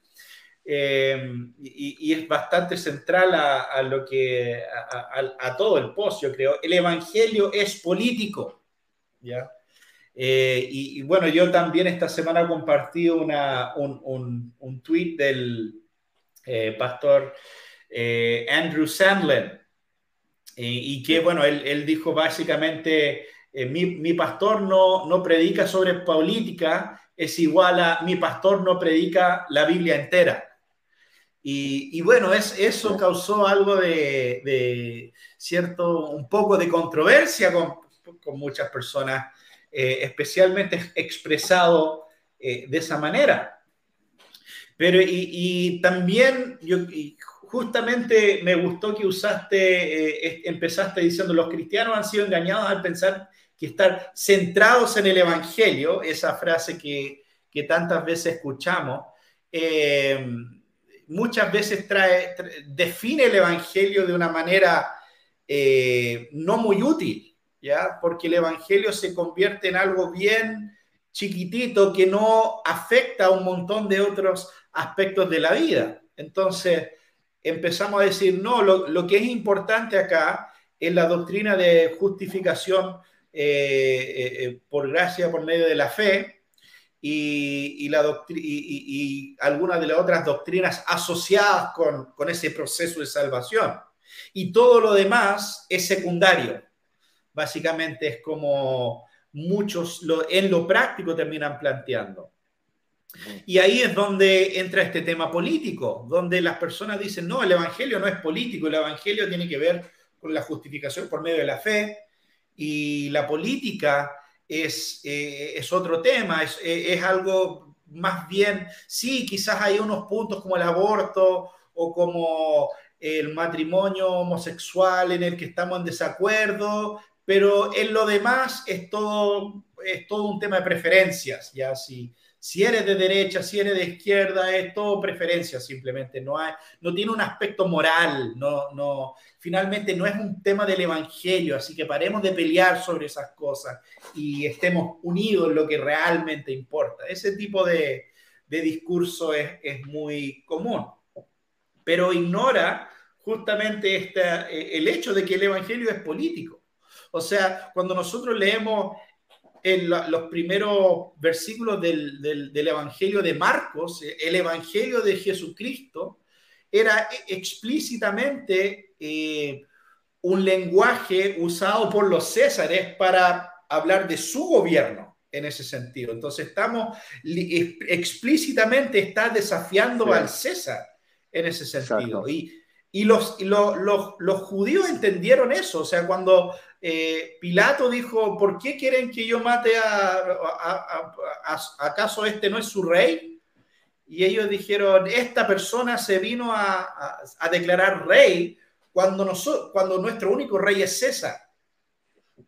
Eh, y, es bastante central a, lo que a, todo el post, yo creo. El evangelio es político, ¿ya? y, bueno, yo también esta semana compartí una, un, un, tweet del pastor Andrew Sandlin, y que, bueno, él, él dijo básicamente, eh, mi, mi, pastor no, no predica sobre política, es igual a mi pastor no predica la Biblia entera. Y, y bueno, es, eso causó algo de, de, cierto, un poco de controversia con, con muchas personas, eh, especialmente expresado eh, de esa manera. Pero y, y también yo, justamente me gustó que usaste, eh, empezaste diciendo, los cristianos han sido engañados al pensar que estar centrados en el Evangelio, esa frase que, que tantas veces escuchamos, eh, muchas veces trae, define el Evangelio de una manera eh, no muy útil, ¿ya? Porque el Evangelio se convierte en algo bien chiquitito que no afecta a un montón de otros aspectos de la vida. Entonces, empezamos a decir, no, lo, que es importante acá es la doctrina de justificación eh, eh, por gracia, por medio de la fe, y, la y, algunas de las otras doctrinas asociadas con, con, ese proceso de salvación. Y todo lo demás es secundario. Básicamente es como muchos lo, en lo práctico terminan planteando. Y ahí es donde entra este tema político, donde las personas dicen, no, el Evangelio no es político, el Evangelio tiene que ver con la justificación por medio de la fe y la política es, eh, es otro tema, es, es, algo más bien, sí, quizás hay unos puntos como el aborto o como el matrimonio homosexual en el que estamos en desacuerdo, pero en lo demás es todo, es todo un tema de preferencias, ya sí eres de derecha, si eres de izquierda, es todo preferencia simplemente, no, tiene un aspecto moral, no, finalmente no es un tema del evangelio, así que paremos de pelear sobre esas cosas y estemos unidos en lo que realmente importa. Ese tipo de, de discurso es, muy común, pero ignora justamente esta, el hecho de que el evangelio es político. O sea, cuando nosotros leemos en los primeros versículos del, del, Evangelio de Marcos, el Evangelio de Jesucristo era explícitamente eh, un lenguaje usado por los césares para hablar de su gobierno en ese sentido. Entonces estamos explícitamente está desafiando al César en ese sentido. Y, y, los, los, los, judíos entendieron eso. O sea, cuando eh, Pilato dijo, ¿por qué quieren que yo mate a, ¿Acaso este no es su rey? Y ellos dijeron, esta persona se vino a, declarar rey cuando, cuando nuestro único rey es César.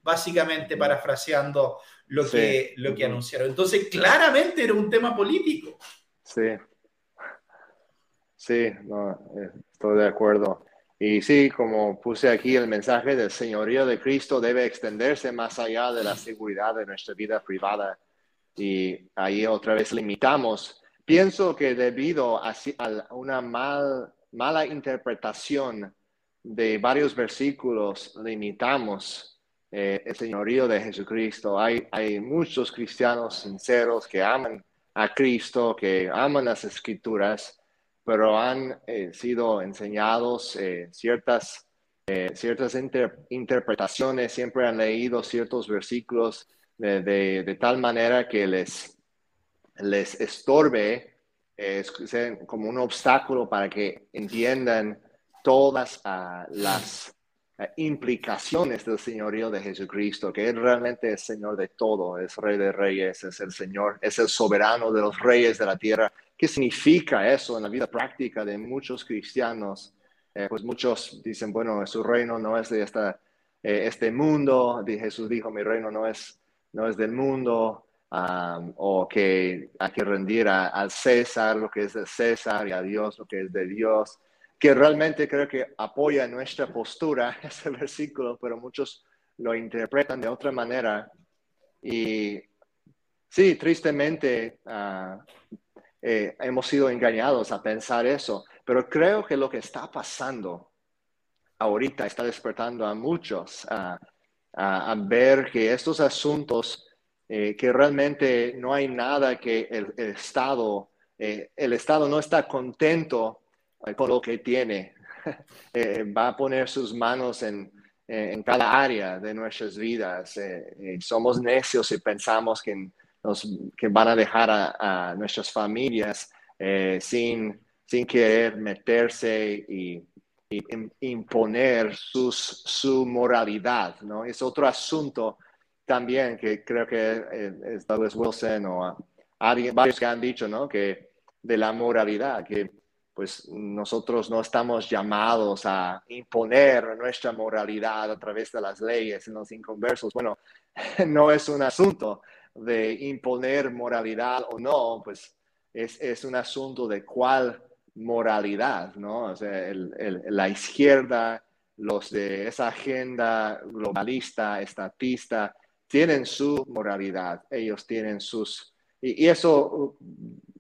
Básicamente parafraseando lo, que, lo que anunciaron. Entonces, claramente era un tema político. Sí. Sí, no, eh, estoy de acuerdo. Y sí, como puse aquí, el mensaje del señorío de Cristo debe extenderse más allá de la seguridad de nuestra vida privada. Y ahí otra vez limitamos. Pienso que debido a, una mal, mala interpretación de varios versículos, limitamos eh, el señorío de Jesucristo. Hay, hay muchos cristianos sinceros que aman a Cristo, que aman las escrituras, pero han eh, sido enseñados eh, ciertas, eh, ciertas interpretaciones, siempre han leído ciertos versículos de, de, tal manera que les, les estorbe como un obstáculo para que entiendan todas ah, las implicaciones del señorío de Jesucristo, que Él realmente es Señor de todo, es Rey de Reyes, es el Señor, es el soberano de los reyes de la tierra. ¿Qué significa eso en la vida práctica de muchos cristianos? Eh, pues muchos dicen, bueno, su reino no es de esta, eh, este mundo. Jesús dijo, mi reino no es, no es del mundo. o que hay que rendir al César lo que es de César y a Dios lo que es de Dios que realmente creo que apoya nuestra postura ese versículo, pero muchos lo interpretan de otra manera. Y sí, tristemente ah, eh, hemos sido engañados a pensar eso, pero creo que lo que está pasando ahorita está despertando a muchos a, ver que estos asuntos, eh, que realmente no hay nada que el, Estado, eh, el Estado no está contento con lo que tiene. Eh, va a poner sus manos en, en, cada área de nuestras vidas. Eh, somos necios y pensamos que, nos, que van a dejar a, nuestras familias eh, sin, sin querer meterse y, imponer sus, su moralidad. ¿no? Es otro asunto también que creo que es Douglas Wilson o alguien, varios que han dicho, ¿no? Que de la moralidad, que pues nosotros no estamos llamados a imponer nuestra moralidad a través de las leyes en los inconversos. Bueno, no es un asunto de imponer moralidad o no, pues es, un asunto de cuál moralidad, ¿no? O sea, la izquierda, los de esa agenda globalista, estatista, tienen su moralidad, ellos tienen sus... y eso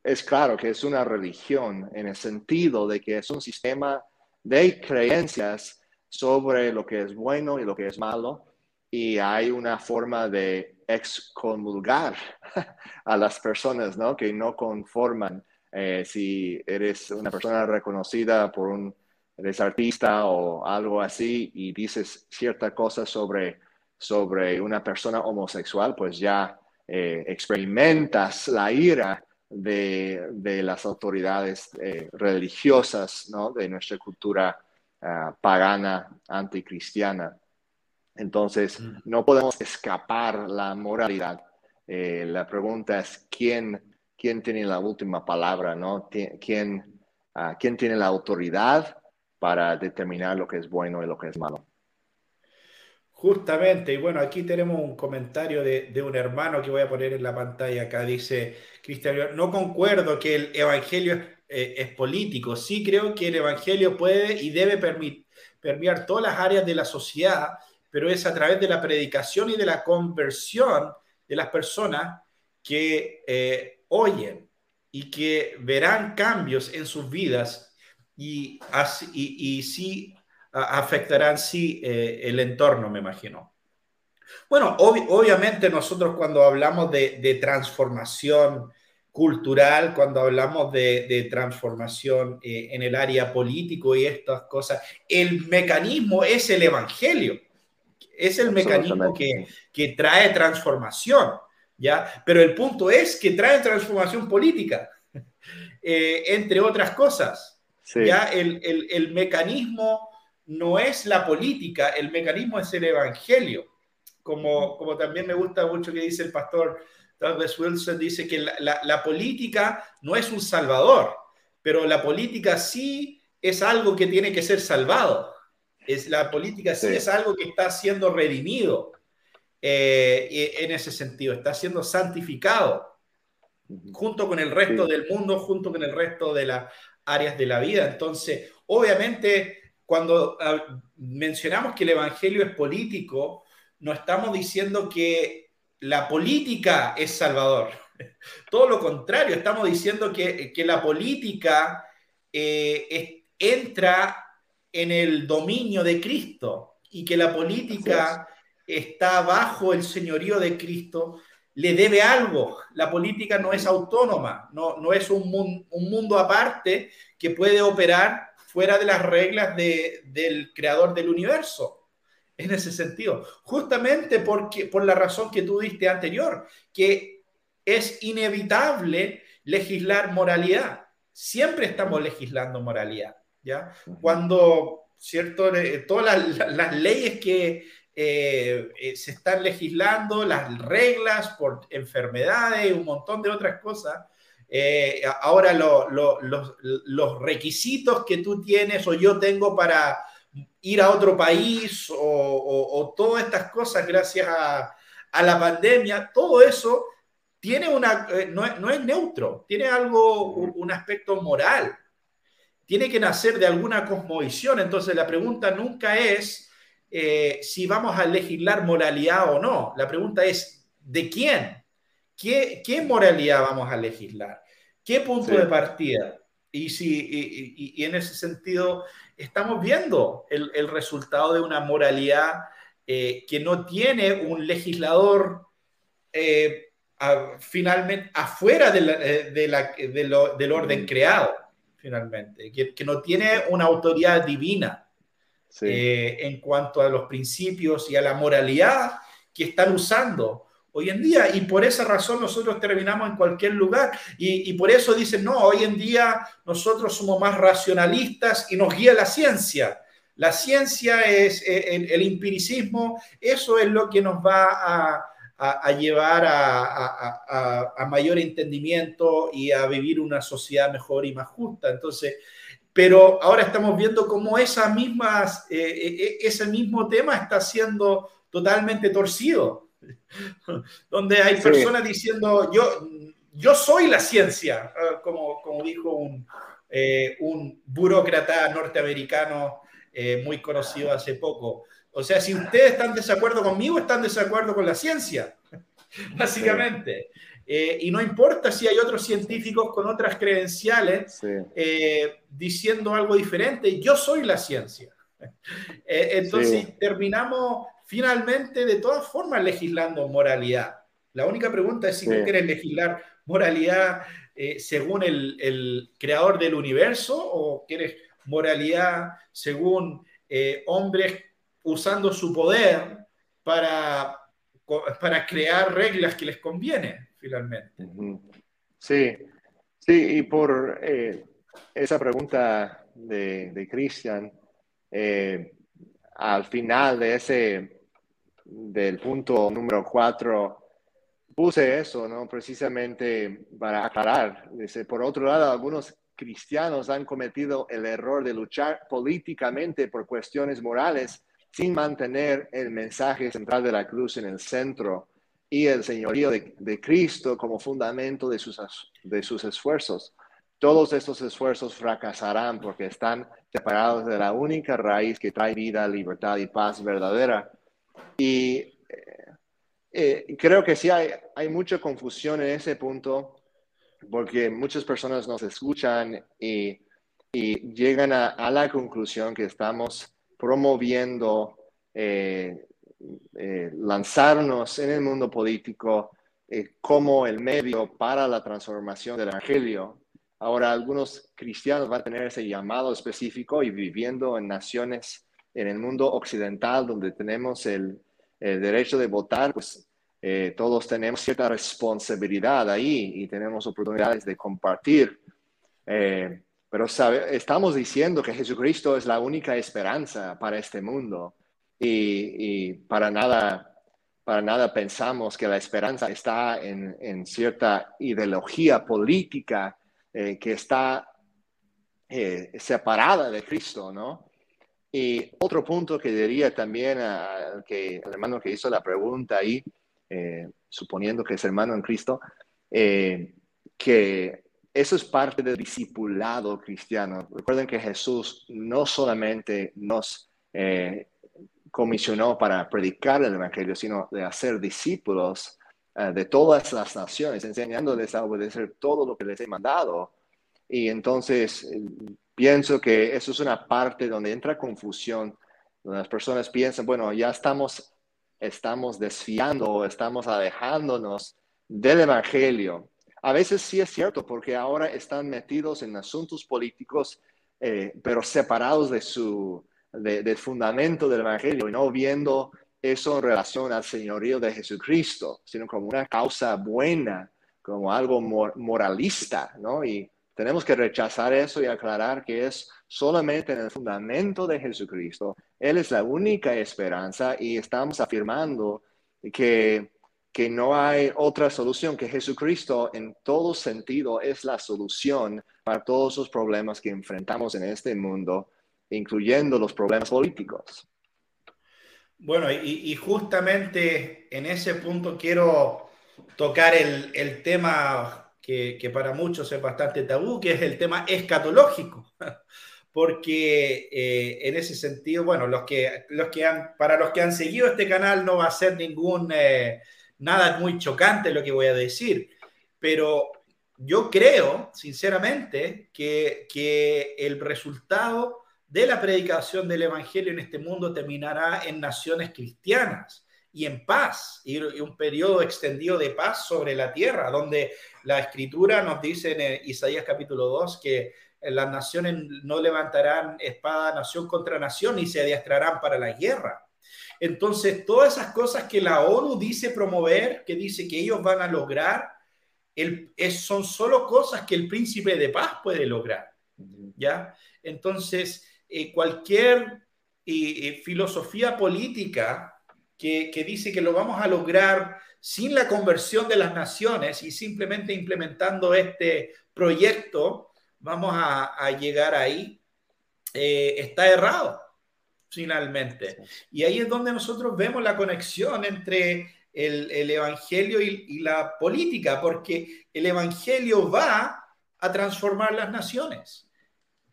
es claro que es una religión en el sentido de que es un sistema de creencias sobre lo que es bueno y lo que es malo y hay una forma de excomulgar a las personas ¿no? que no conforman. Eh, si eres una persona reconocida por un, eres artista o algo así y dices cierta cosa sobre, sobre una persona homosexual, pues ya eh, experimentas la ira de, las autoridades eh, religiosas ¿no? de nuestra cultura ah, pagana, anticristiana. Entonces, mm. no podemos escapar la moralidad. Eh, la pregunta es quién, quién tiene la última palabra, ¿no? ¿Quién, ah, ¿Quién tiene la autoridad para determinar lo que es bueno y lo que es malo? Justamente, y bueno, aquí tenemos un comentario de, un hermano que voy a poner en la pantalla acá. Dice, Cristian, no concuerdo que el Evangelio es, eh, político. Sí creo que el Evangelio puede y debe permear todas las áreas de la sociedad, pero es a través de la predicación y de la conversión de las personas que eh, oyen y que verán cambios en sus vidas y, así, y, y sí afectarán sí eh, el entorno, me imagino. Bueno, obviamente nosotros cuando hablamos de, transformación cultural, cuando hablamos de, transformación eh, en el área político y estas cosas, el mecanismo es el Evangelio, es el mecanismo que, que trae transformación, ¿ya? Pero el punto es que trae transformación política, eh, entre otras cosas. Ya el, el, el mecanismo no es la política, el mecanismo es el Evangelio como, como también me gusta mucho que dice el pastor Douglas Wilson, dice que la, política no es un salvador, pero la política sí es algo que tiene que ser salvado. Es, la política sí, es algo que está siendo redimido eh, en ese sentido, está siendo santificado junto con el resto del mundo, junto con el resto de las áreas de la vida. Entonces, obviamente, cuando ah, mencionamos que el Evangelio es político, no estamos diciendo que la política es salvador. Todo lo contrario, estamos diciendo que, la política eh, entra en el dominio de Cristo y que la política está bajo el señorío de Cristo, le debe algo. La política no es autónoma, no, no es un, un mundo aparte que puede operar fuera de las reglas del creador del universo en ese sentido. Justamente porque, por la razón que tú diste anterior, que es inevitable legislar moralidad. Siempre estamos legislando moralidad, ¿ya? Cuando, ¿cierto? Todas las, leyes que eh, eh, se están legislando, las reglas por enfermedades, un montón de otras cosas, eh, ahora los, los requisitos que tú tienes o yo tengo para ir a otro país o, todas estas cosas gracias a, la pandemia, todo eso tiene una, eh, no, es, neutro, tiene algo, un, aspecto moral, tiene que nacer de alguna cosmovisión. Entonces la pregunta nunca es eh, si vamos a legislar moralidad o no, la pregunta es ¿de quién? ¿Qué, qué moralidad vamos a legislar? ¿Qué punto de partida? Y, si, y en ese sentido, estamos viendo el, resultado de una moralidad eh, que no tiene un legislador eh, finalmente afuera del orden creado, finalmente, que, no tiene una autoridad divina en cuanto a los principios y a la moralidad que están usando hoy en día. Y por esa razón nosotros terminamos en cualquier lugar. Y, por eso dicen, no, hoy en día nosotros somos más racionalistas y nos guía la ciencia. La ciencia es eh, el, empiricismo, eso es lo que nos va a, llevar a, mayor entendimiento y a vivir una sociedad mejor y más justa. Entonces, pero ahora estamos viendo cómo esas mismas, eh, eh, ese mismo tema está siendo totalmente torcido. donde hay personas diciendo, yo, yo soy la ciencia, ah, como, como dijo un, eh, un burócrata norteamericano eh, muy conocido hace poco. O sea, si ustedes están de desacuerdo conmigo, están de desacuerdo con la ciencia, básicamente. Eh, y no importa si hay otros científicos con otras credenciales diciendo algo diferente, yo soy la ciencia. entonces terminamos finalmente, de todas formas, legislando moralidad. La única pregunta es si tú quieres legislar moralidad eh, según el, creador del universo o quieres moralidad según eh, hombres usando su poder para, para crear reglas que les conviene, finalmente. Sí, sí, y por eh, esa pregunta de, de Cristian, al final de ese del punto número cuatro, puse eso, ¿no? Precisamente para aclarar. Dice, por otro lado, algunos cristianos han cometido el error de luchar políticamente por cuestiones morales sin mantener el mensaje central de la cruz en el centro y el señorío de, Cristo como fundamento de sus, de sus esfuerzos. Todos estos esfuerzos fracasarán porque están separados de la única raíz que trae vida, libertad y paz verdadera, y eh, eh, creo que sí hay, hay mucha confusión en ese punto porque muchas personas nos escuchan y, y llegan a, a, la conclusión que estamos promoviendo eh, eh, lanzarnos en el mundo político como el medio para la transformación del Evangelio. Ahora, algunos cristianos van a tener ese llamado específico y viviendo en naciones en el mundo occidental donde tenemos el, derecho de votar, pues eh, todos tenemos cierta responsabilidad ahí y tenemos oportunidades de compartir. Eh, pero sabe, estamos diciendo que Jesucristo es la única esperanza para este mundo y, para, nada, para nada pensamos que la esperanza está en, en cierta ideología política eh, que está separada de Cristo, ¿no? Y otro punto que diría también al que, al hermano que hizo la pregunta ahí, eh, suponiendo que es hermano en Cristo, eh, que eso es parte del discipulado cristiano. Recuerden que Jesús no solamente nos eh, comisionó para predicar el Evangelio, sino de hacer discípulos de todas las naciones, enseñándoles a obedecer todo lo que les he mandado. Y entonces pienso que eso es una parte donde entra confusión, donde las personas piensan, bueno, ya estamos estamos desfiando estamos alejándonos del Evangelio. A veces sí es cierto, porque ahora están metidos en asuntos políticos, eh, pero separados de su, del fundamento del Evangelio y no viendo eso en relación al señorío de Jesucristo, sino como una causa buena, como algo moralista, ¿no? Y tenemos que rechazar eso y aclarar que es solamente en el fundamento de Jesucristo. Él es la única esperanza y estamos afirmando que, que no hay otra solución, que Jesucristo en todo sentido es la solución para todos los problemas que enfrentamos en este mundo, incluyendo los problemas políticos. Bueno, y, justamente en ese punto quiero tocar el, tema que, para muchos es bastante tabú, que es el tema escatológico. Porque eh, en ese sentido, bueno, los que, los que han, para los que han seguido este canal no va a ser ningún, eh, nada muy chocante lo que voy a decir, pero yo creo, sinceramente, que, que el resultado de la predicación del Evangelio en este mundo terminará en naciones cristianas y en paz, y un periodo extendido de paz sobre la tierra, donde la escritura nos dice en Isaías capítulo 2 que las naciones no levantarán espada nación contra nación y se adiestrarán para la guerra. Entonces, todas esas cosas que la ONU dice promover, que dice que ellos van a lograr, el, son solo cosas que el príncipe de paz puede lograr. ¿ya? Entonces, eh, cualquier eh, filosofía política que, dice que lo vamos a lograr sin la conversión de las naciones y simplemente implementando este proyecto, vamos a, llegar ahí, eh, está errado finalmente. Y ahí es donde nosotros vemos la conexión entre el, Evangelio y, la política, porque el Evangelio va a transformar las naciones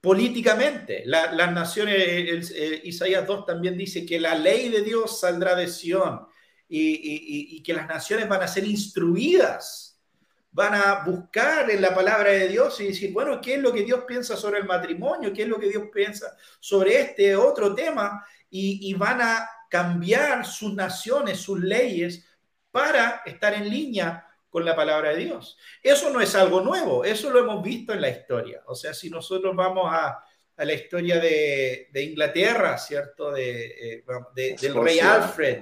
políticamente. las naciones, Isaías 2 también dice que la ley de Dios saldrá de Sión y, que las naciones van a ser instruidas, van a buscar en la palabra de Dios y decir, bueno, ¿qué es lo que Dios piensa sobre el matrimonio? ¿Qué es lo que Dios piensa sobre este otro tema? y van a cambiar sus naciones, sus leyes, para estar en línea con la palabra de Dios. Eso no es algo nuevo, eso lo hemos visto en la historia. O sea, si nosotros vamos a, la historia de, Inglaterra, ¿cierto? De, eh, del rey Alfred.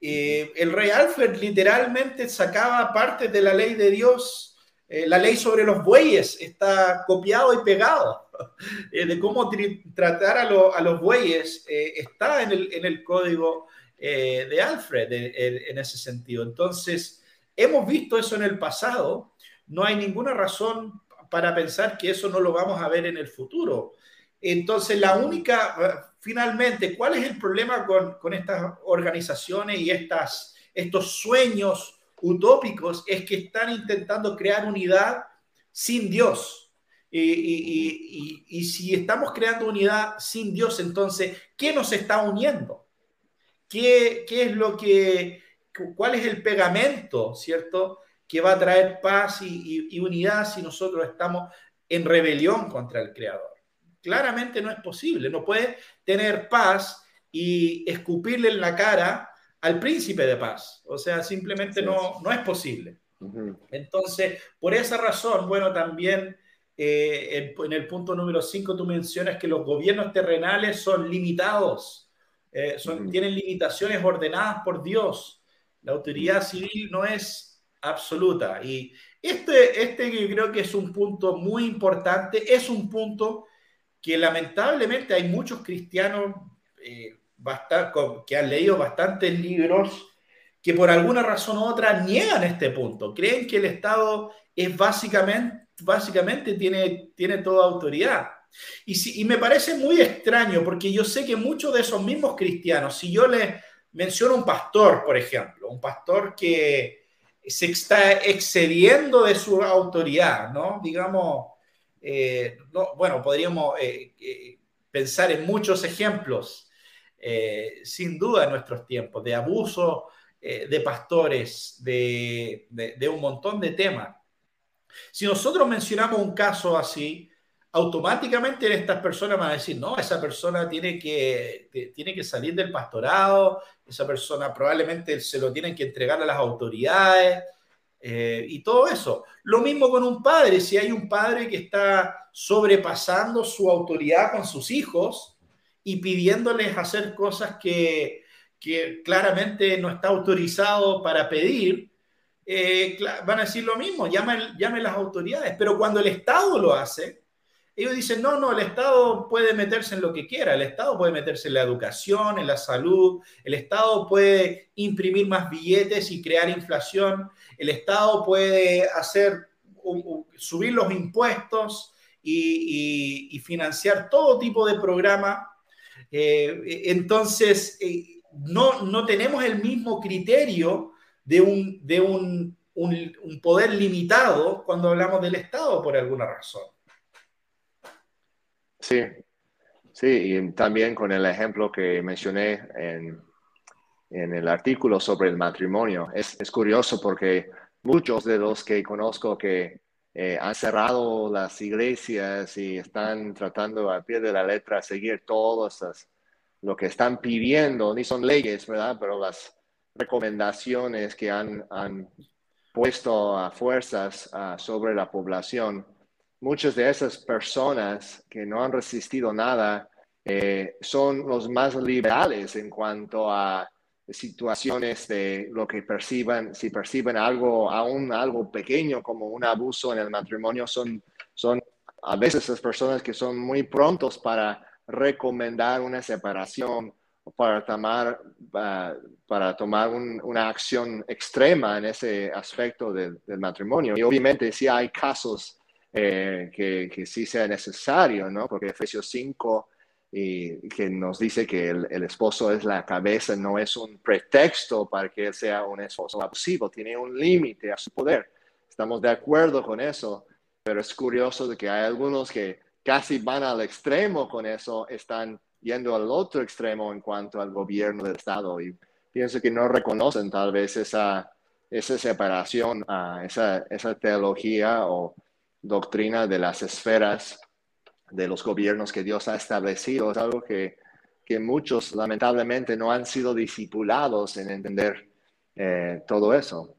Eh, el rey Alfred literalmente sacaba parte de la ley de Dios, eh, la ley sobre los bueyes, está copiado y pegado. de cómo tratar a, los bueyes está en el código de Alfred en ese sentido. Entonces, Hemos visto eso en el pasado, no hay ninguna razón para pensar que eso no lo vamos a ver en el futuro. Entonces, la única, finalmente, ¿cuál es el problema con, estas organizaciones y estas, estos sueños utópicos? Es que están intentando crear unidad sin Dios. Y, y, si estamos creando unidad sin Dios, entonces, ¿qué nos está uniendo? ¿Qué, qué es lo que cuál es el pegamento, ¿cierto?, que va a traer paz y, unidad si nosotros estamos en rebelión contra el Creador. Claramente no es posible, no puede tener paz y escupirle en la cara al príncipe de paz. O sea, simplemente no, no es posible. Entonces, por esa razón, bueno, también eh, en, el punto número 5 tú mencionas que los gobiernos terrenales son limitados, eh, son, tienen limitaciones ordenadas por Dios. La autoridad civil no es absoluta. Y este, este que creo que es un punto muy importante, es un punto que lamentablemente hay muchos cristianos eh, que han leído bastantes libros que por alguna razón u otra niegan este punto, creen que el Estado es básicamente, básicamente tiene, tiene toda autoridad. Y, si, y me parece muy extraño porque yo sé que muchos de esos mismos cristianos, si yo les menciono un pastor, por ejemplo, un pastor que se está excediendo de su autoridad, ¿no? Digamos, eh, no, bueno, podríamos eh, eh, pensar en muchos ejemplos, sin duda en nuestros tiempos, de abuso de pastores, de, de, un montón de temas. Si nosotros mencionamos un caso así, automáticamente estas personas van a decir, no, esa persona tiene que, tiene que salir del pastorado, esa persona probablemente se lo tienen que entregar a las autoridades eh, y todo eso. Lo mismo con un padre, si hay un padre que está sobrepasando su autoridad con sus hijos y pidiéndoles hacer cosas que, claramente no está autorizado para pedir, eh, van a decir lo mismo, llamen, llamen las autoridades, pero cuando el Estado lo hace, ellos dicen, no, no, el Estado puede meterse en lo que quiera, el Estado puede meterse en la educación, en la salud, el Estado puede imprimir más billetes y crear inflación, el Estado puede hacer, subir los impuestos y, financiar todo tipo de programa. Eh, entonces, eh, no, no tenemos el mismo criterio de, un, de un, un poder limitado cuando hablamos del Estado por alguna razón. Sí, sí, y también con el ejemplo que mencioné en, en el artículo sobre el matrimonio. Es, es, curioso porque muchos de los que conozco que eh, han cerrado las iglesias y están tratando a pie de la letra seguir todas lo que están pidiendo, ni son leyes, ¿verdad? Pero las recomendaciones que han, han puesto a fuerzas uh, sobre la población muchas de esas personas que no han resistido nada eh, son los más liberales en cuanto a situaciones de lo que perciban, si perciben algo, aún algo pequeño como un abuso en el matrimonio, son, son a veces las personas que son muy prontos para recomendar una separación para tomar, ah, para tomar una acción extrema en ese aspecto del, del, matrimonio. Y obviamente si hay casos eh, que, que, sí sea necesario, ¿no? Porque Efesios 5 y que nos dice que el, el, esposo es la cabeza, no es un pretexto para que él sea un esposo abusivo, tiene un límite a su poder. Estamos de acuerdo con eso, pero es curioso de que hay algunos que casi van al extremo con eso, están yendo al otro extremo en cuanto al gobierno del Estado y pienso que no reconocen tal vez esa, esa separación, uh, esa, esa teología o doctrina de las esferas de los gobiernos que Dios ha establecido. Es algo que, que muchos lamentablemente no han sido discipulados en entender eh, todo eso.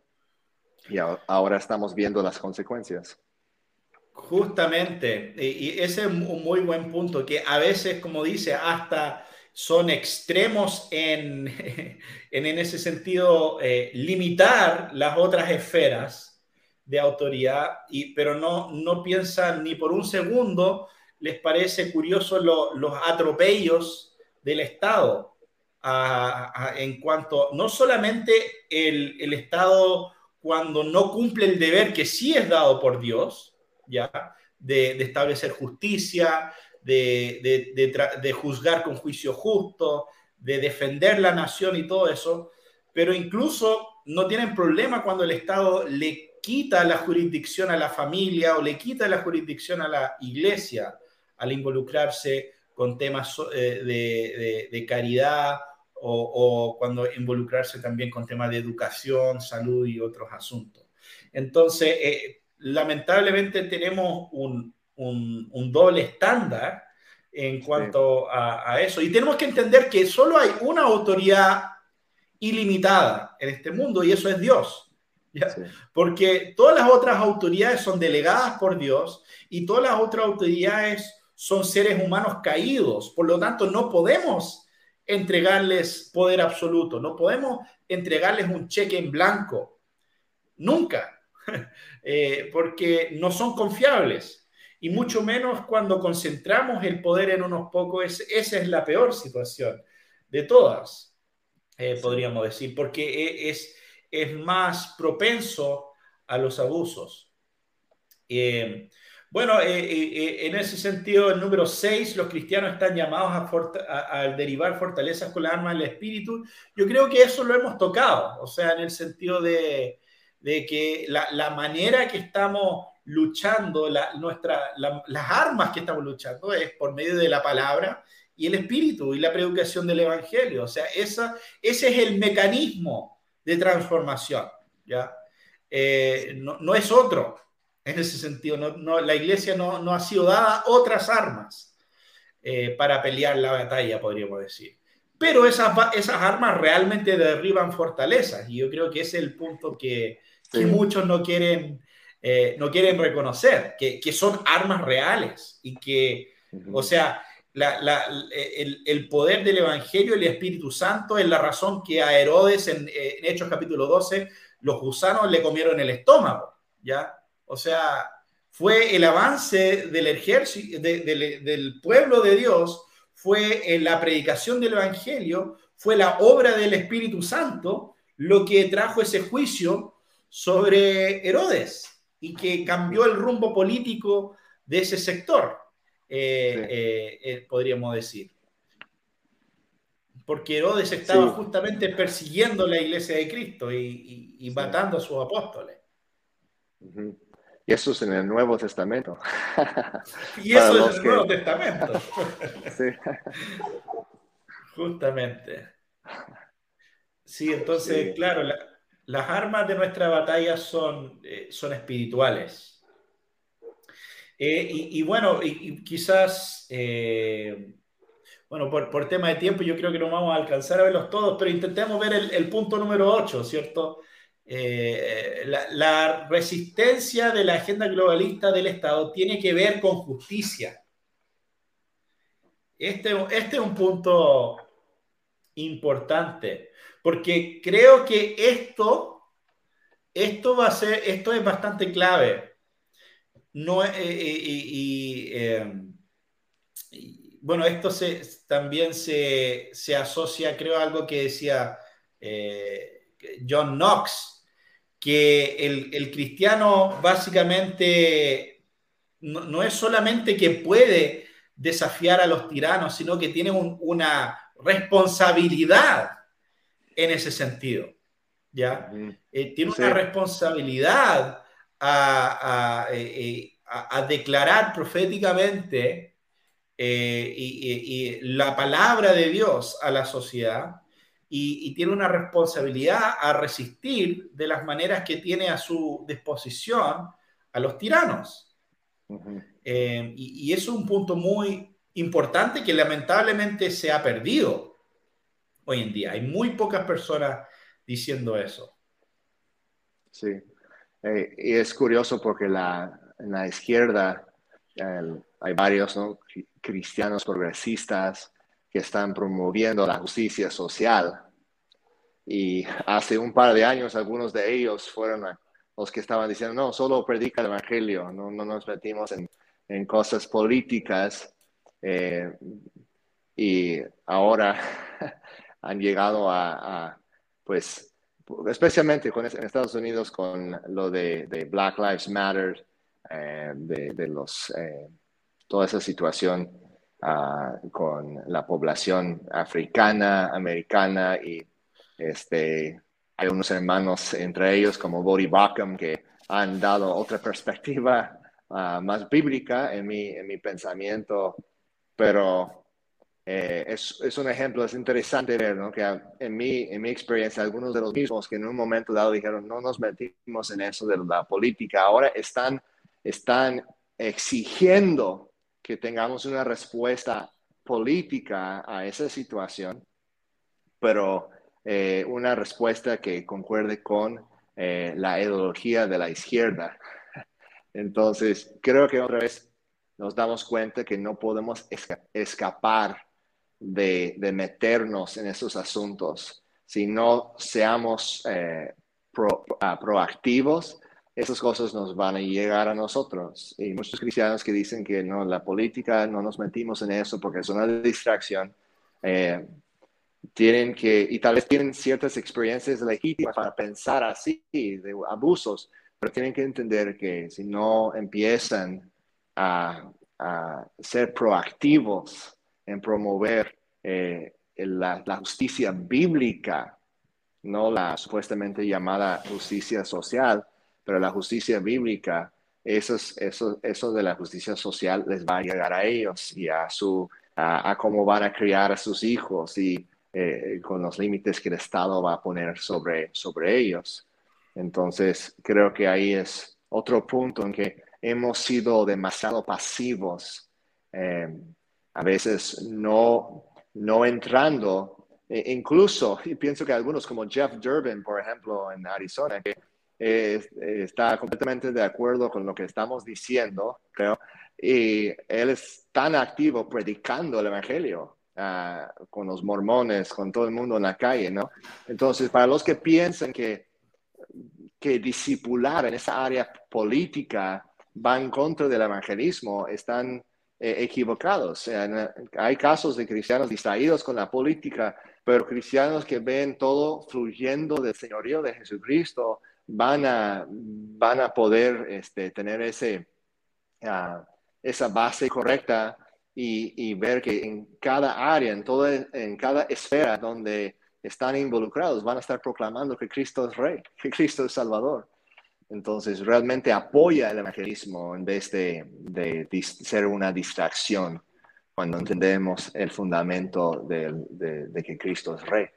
Y ahora estamos viendo las consecuencias. Justamente, y ese es un muy buen punto, que a veces, como dice, hasta son extremos en, en, ese sentido, eh, limitar las otras esferas de autoridad, y, pero no, no piensan ni por un segundo, les parece curioso los atropellos del Estado en cuanto, no solamente el, el, Estado cuando no cumple el deber que sí es dado por Dios, ¿ya? De, establecer justicia, de, de, juzgar con juicio justo, de defender la nación y todo eso, pero incluso no tienen problema cuando el Estado le quita la jurisdicción a la familia o le quita la jurisdicción a la iglesia al involucrarse con temas eh, de, caridad o, cuando involucrarse también con temas de educación, salud y otros asuntos. Entonces, eh, lamentablemente tenemos un, doble estándar en cuanto a, a, eso. Y tenemos que entender que solo hay una autoridad ilimitada en este mundo y eso es Dios. Porque todas las otras autoridades son delegadas por Dios y todas las otras autoridades son seres humanos caídos. Por lo tanto, no podemos entregarles poder absoluto, no podemos entregarles un cheque en blanco. Nunca. Eh, porque no son confiables. Y mucho menos cuando concentramos el poder en unos pocos, esa es la peor situación de todas, eh, podríamos decir, porque e, es, es más propenso a los abusos. Eh, bueno, en ese sentido, el número 6, los cristianos están llamados a, a, derivar fortalezas con la arma del espíritu. Yo creo que eso lo hemos tocado, o sea, en el sentido de, de que la, manera que estamos luchando, nuestra, las armas que estamos luchando es por medio de la palabra y el espíritu y la predicación del evangelio. O sea, esa, ese es el mecanismo de transformación. ¿ya? Eh, no, es otro en ese sentido. No, la iglesia no, ha sido dada otras armas eh, para pelear la batalla, podríamos decir. Pero esas, esas armas realmente derriban fortalezas y yo creo que ese es el punto que, que muchos no quieren, eh, no quieren reconocer, que, que, son armas reales y que, o sea, el, poder del Evangelio el Espíritu Santo es la razón que a Herodes en, en, Hechos capítulo 12 los gusanos le comieron el estómago, ¿ya? O sea, fue el avance del ejército, del pueblo de Dios, fue en la predicación del Evangelio, fue la obra del Espíritu Santo lo que trajo ese juicio sobre Herodes y que cambió el rumbo político de ese sector, eh, eh, eh, podríamos decir. Porque Herodes estaba justamente persiguiendo la iglesia de Cristo y, matando a sus apóstoles. Y eso es en el Nuevo Testamento. Y eso es en el Nuevo Testamento. Justamente. Sí, entonces, claro, la, las armas de nuestra batalla son, eh, son espirituales. Eh, y, bueno, y, quizás, eh, bueno, por, por, tema de tiempo yo creo que no vamos a alcanzar a verlos todos, pero intentemos ver el, punto número 8, ¿cierto? La, la, resistencia de la agenda globalista del Estado tiene que ver con justicia. Este, este es un punto importante. Porque creo que esto, esto va a ser, esto es bastante clave. No, eh, eh, em, y, bueno, esto se, también se, se, asocia, creo, a algo que decía eh, John Knox, que el, el cristiano básicamente no, no, es solamente que puede desafiar a los tiranos, sino que tiene una responsabilidad en ese sentido. ¿ya? Eh, tiene una responsabilidad a, eh, eh, declarar proféticamente y, la palabra de Dios a la sociedad y, tiene una responsabilidad a resistir de las maneras que tiene a su disposición a los tiranos. y, y eso es un punto muy importante que lamentablemente se ha perdido hoy en día. Hay muy pocas personas diciendo eso. Sí, eh, y es curioso porque la, en la izquierda hay varios cristianos progresistas que están promoviendo la justicia social. Y hace un par de años algunos de ellos fueron los que estaban diciendo, no, solo predica el Evangelio, no, no nos metimos en, en cosas políticas. Eh, y ahora han llegado a, pues, especialmente con, en Estados Unidos con lo de, Black Lives Matter, eh, de, los, eh, toda esa situación ah, con la población africana, americana y este, hay unos hermanos entre ellos como Bodhi Backham que han dado otra perspectiva ah, más bíblica en mi, en mi pensamiento, pero eh, es, es, un ejemplo, es interesante ver, ¿no? Que en mi, en mi experiencia, algunos de los mismos que en un momento dado dijeron, no nos metimos en eso de la política, ahora están, están exigiendo que tengamos una respuesta política a esa situación, pero eh, una respuesta que concuerde con eh, la ideología de la izquierda. Entonces, creo que otra vez nos damos cuenta que no podemos escapar de, meternos en esos asuntos. Si no seamos eh, ah, proactivos, esas cosas nos van a llegar a nosotros. Y muchos cristianos que dicen que no, la política no nos metimos en eso porque es una distracción. Eh, tienen que, y tal vez tienen ciertas experiencias legítimas para pensar así, de abusos, pero tienen que entender que si no empiezan a, ser proactivos en promover eh, la, justicia bíblica, no la supuestamente llamada justicia social, pero la justicia bíblica, eso, de la justicia social les va a llegar a ellos y a, su, a, a cómo van a criar a sus hijos y eh, con los límites que el Estado va a poner sobre, sobre ellos. Entonces, creo que ahí es otro punto en que hemos sido demasiado pasivos, eh, a veces no, no entrando, e incluso, y pienso que algunos como Jeff Durbin, por ejemplo, en Arizona, que está completamente de acuerdo con lo que estamos diciendo, creo, y él es tan activo predicando el Evangelio Ah, con los mormones, con todo el mundo en la calle, ¿no? Entonces, para los que piensan que, que discipular en esa área política va en contra del evangelismo, están eh, equivocados. hay casos de cristianos distraídos con la política, pero cristianos que ven todo fluyendo del señorío de Jesucristo van a, van a poder este, tener ese, uh, esa base correcta y, ver que en cada área, en, toda, en cada esfera donde están involucrados, van a estar proclamando que Cristo es Rey, que Cristo es Salvador. Entonces, realmente apoya el evangelismo en vez de, ser una distracción cuando entendemos el fundamento de, de, que Cristo es Rey.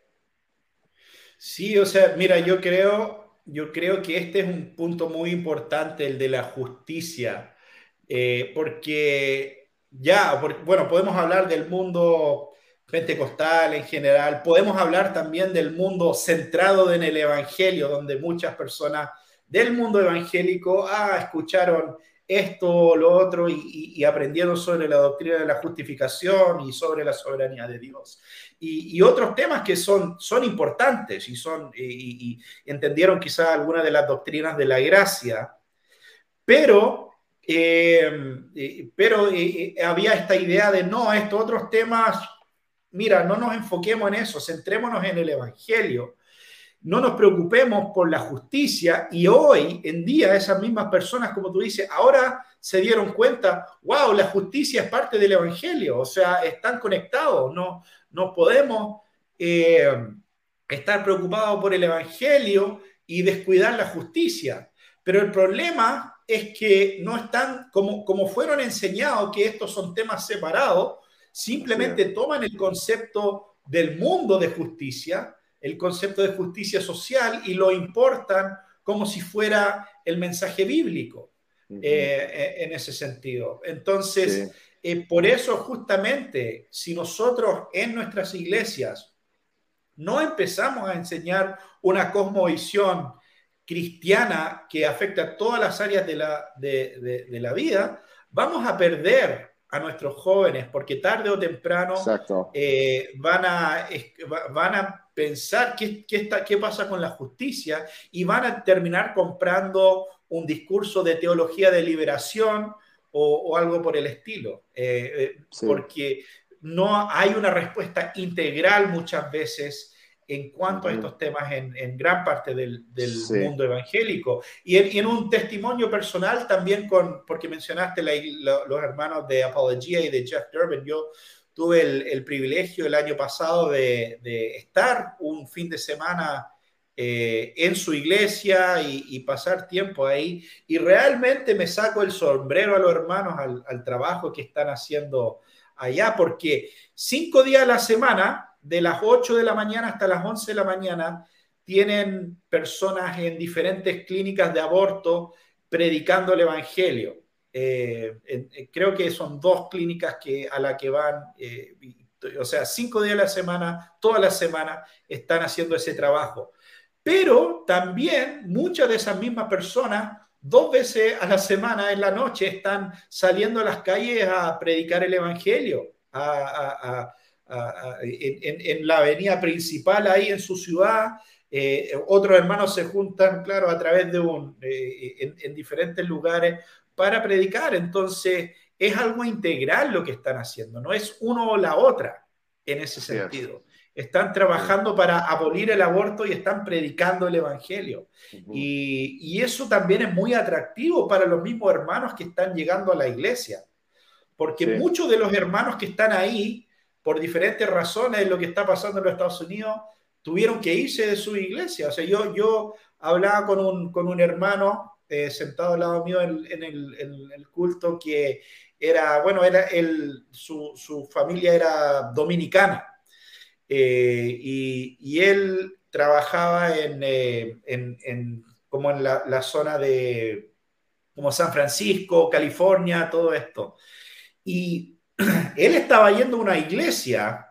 Sí, o sea, mira, yo creo, yo creo que este es un punto muy importante, el de la justicia, eh, porque ya, bueno, podemos hablar del mundo pentecostal en general, podemos hablar también del mundo centrado en el Evangelio, donde muchas personas del mundo evangélico ah, escucharon esto, lo otro, y, aprendieron sobre la doctrina de la justificación y sobre la soberanía de Dios. Y, otros temas que son, son importantes y, son, y, entendieron quizás algunas de las doctrinas de la gracia, pero eh, pero eh, eh, había esta idea de no, estos otros temas, mira, no nos enfoquemos en eso, centrémonos en el Evangelio, no nos preocupemos por la justicia y hoy en día esas mismas personas, como tú dices, ahora se dieron cuenta, wow, la justicia es parte del Evangelio, o sea, están conectados, no, no podemos estar preocupados por el Evangelio y descuidar la justicia. Pero el problema es que no están, como, como fueron enseñados que estos son temas separados, simplemente toman el concepto del mundo de justicia, el concepto de justicia social y lo importan como si fuera el mensaje bíblico eh, eh, en ese sentido. Entonces, eh, por eso justamente, si nosotros en nuestras iglesias no empezamos a enseñar una cosmovisión cristiana que afecta a todas las áreas de la, de, la vida, vamos a perder a nuestros jóvenes porque tarde o temprano eh, van, a, van a pensar qué, qué, está, qué pasa con la justicia y van a terminar comprando un discurso de teología de liberación o, algo por el estilo, eh, eh, porque no hay una respuesta integral muchas veces en cuanto a estos temas en, gran parte del, mundo evangélico. Y en, un testimonio personal también, con, porque mencionaste los hermanos de Apología y de Jeff Durbin, yo tuve el, privilegio el año pasado de, estar un fin de semana eh, en su iglesia y, pasar tiempo ahí. Y realmente me saco el sombrero a los hermanos al, al trabajo que están haciendo allá, porque cinco días a la semana de las 8 de la mañana hasta las 11 de la mañana tienen personas en diferentes clínicas de aborto predicando el Evangelio. Eh, creo que son dos clínicas que, a la que van, eh, o sea, cinco días a la semana, toda la semana, están haciendo ese trabajo. Pero también muchas de esas mismas personas, dos veces a la semana en la noche, están saliendo a las calles a predicar el Evangelio, en, la avenida principal ahí en su ciudad. Eh, otros hermanos se juntan, claro, a través de un, eh, en diferentes lugares para predicar. Entonces, es algo integral lo que están haciendo, no es uno o la otra en ese sentido. Están trabajando para abolir el aborto y están predicando el Evangelio. y, eso también es muy atractivo para los mismos hermanos que están llegando a la iglesia. Porque muchos de los hermanos que están ahí, por diferentes razones, lo que está pasando en los Estados Unidos, tuvieron que irse de su iglesia. O sea, yo, yo hablaba con un, con un hermano eh, sentado al lado mío en, el, culto que era, bueno, era el, su, familia era dominicana eh, y, él trabajaba en, eh, como en la, zona de como San Francisco, California, todo esto. Y él estaba yendo a una iglesia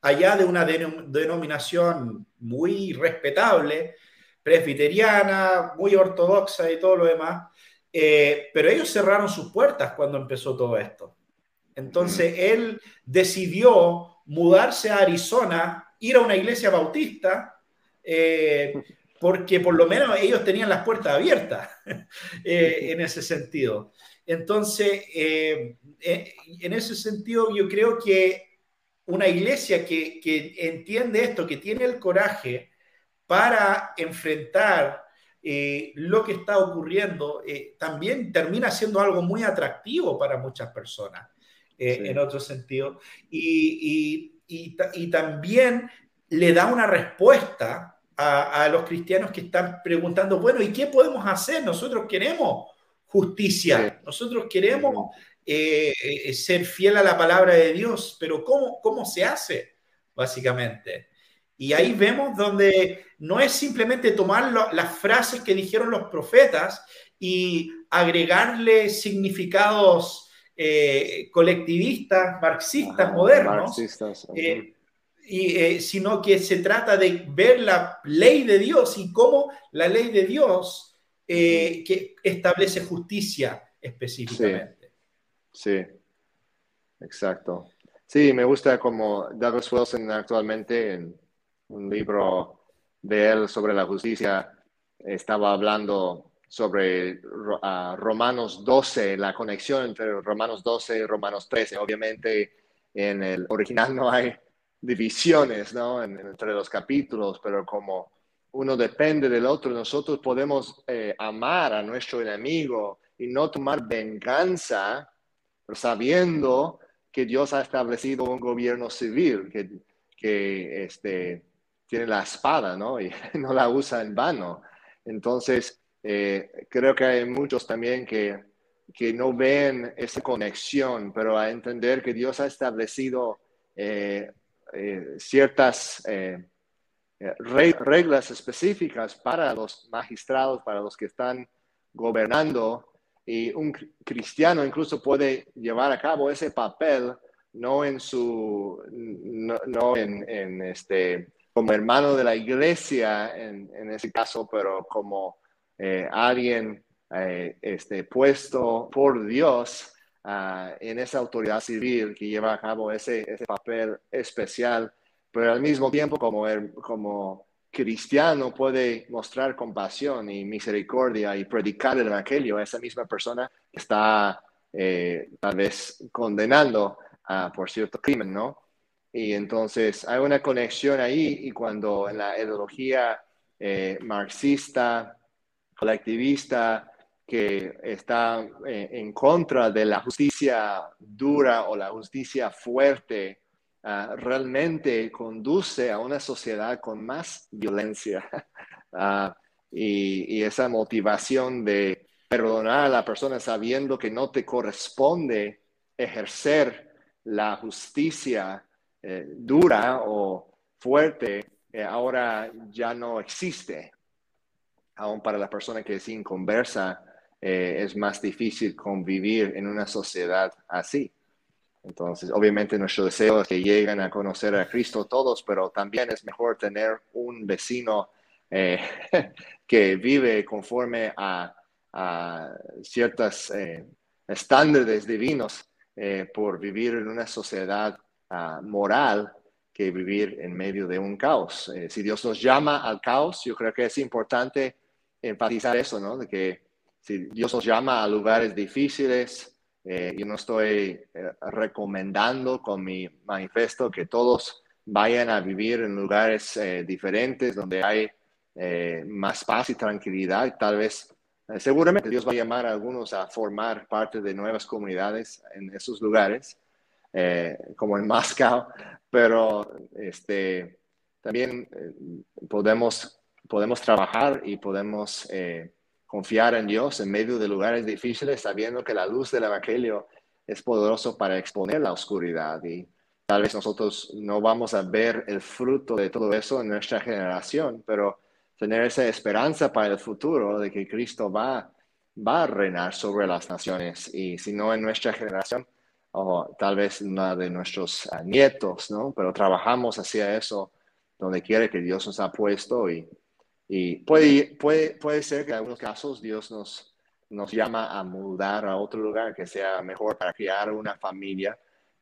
allá de una denominación muy respetable, presbiteriana, muy ortodoxa y todo lo demás, eh, pero ellos cerraron sus puertas cuando empezó todo esto. Entonces él decidió mudarse a Arizona, ir a una iglesia bautista, eh, porque por lo menos ellos tenían las puertas abiertas eh, en ese sentido. Entonces, en ese sentido, yo creo que una iglesia que, que entiende esto, que tiene el coraje para enfrentar eh, lo que está ocurriendo eh, también termina siendo algo muy atractivo para muchas personas, eh, en otro sentido. Y, también le da una respuesta a, los cristianos que están preguntando, bueno, ¿y qué podemos hacer? Nosotros queremos justicia, nosotros queremos ser fiel a la palabra de Dios, pero ¿cómo, cómo se hace? Básicamente. Y ahí vemos donde no es simplemente tomar las frases que dijeron los profetas y agregarle significados eh, colectivistas, marxistas, modernos, eh, y, eh, sino que se trata de ver la ley de Dios y cómo la ley de Dios que establece justicia específicamente. Sí. sí, exacto. Sí, me gusta como Douglas Wilson actualmente en un libro de él sobre la justicia, estaba hablando sobre uh, Romanos 12, la conexión entre Romanos 12 y Romanos 13. Obviamente en el original no hay divisiones ¿no? entre los capítulos, pero como uno depende del otro, nosotros podemos eh, amar a nuestro enemigo y no tomar venganza, sabiendo que Dios ha establecido un gobierno civil, que, que este, tiene la espada, ¿no? Y no la usa en vano. Entonces, eh, creo que hay muchos también que, que no ven esa conexión, pero a entender que Dios ha establecido eh, eh, ciertas reglas específicas para los magistrados, para los que están gobernando, y un cristiano incluso puede llevar a cabo ese papel no en su, no, no en, en, este, como hermano de la iglesia en, en ese caso, pero como eh, alguien eh, este, puesto por Dios uh, en esa autoridad civil que lleva a cabo ese, ese papel especial, pero al mismo tiempo como, como cristiano puede mostrar compasión y misericordia y predicar el evangelio a esa misma persona que está eh, tal vez condenando uh, por cierto crimen, ¿no? Y entonces hay una conexión ahí y cuando en la ideología eh, marxista, colectivista, que está eh, en contra de la justicia dura o la justicia fuerte, ah, realmente conduce a una sociedad con más violencia. Ah, y, y, esa motivación de perdonar a la persona sabiendo que no te corresponde ejercer la justicia eh, dura o fuerte eh, ahora ya no existe. Aún para la persona que es inconversa, eh, es más difícil convivir en una sociedad así. Entonces, obviamente nuestro deseo es que lleguen a conocer a Cristo todos, pero también es mejor tener un vecino que vive conforme a, ciertos estándares divinos por vivir en una sociedad ah, moral que vivir en medio de un caos. si Dios nos llama al caos, yo creo que es importante enfatizar eso, ¿no? De que si Dios nos llama a lugares difíciles, yo no estoy recomendando con mi manifiesto que todos vayan a vivir en lugares diferentes donde hay eh, más paz y tranquilidad. Tal vez, eh, seguramente Dios va a llamar a algunos a formar parte de nuevas comunidades en esos lugares, eh, como en Moscow, pero este, también podemos, podemos trabajar y podemos confiar en Dios en medio de lugares difíciles, sabiendo que la luz del Evangelio es poderoso para exponer la oscuridad y tal vez nosotros no vamos a ver el fruto de todo eso en nuestra generación, pero tener esa esperanza para el futuro de que Cristo va, va a reinar sobre las naciones y si no en nuestra generación o tal vez la de nuestros ah, nietos, ¿no? Pero trabajamos hacia eso donde quiere que Dios nos ha puesto y, y puede, puede, puede ser que en algunos casos Dios nos, nos llama a mudar a otro lugar que sea mejor para crear una familia,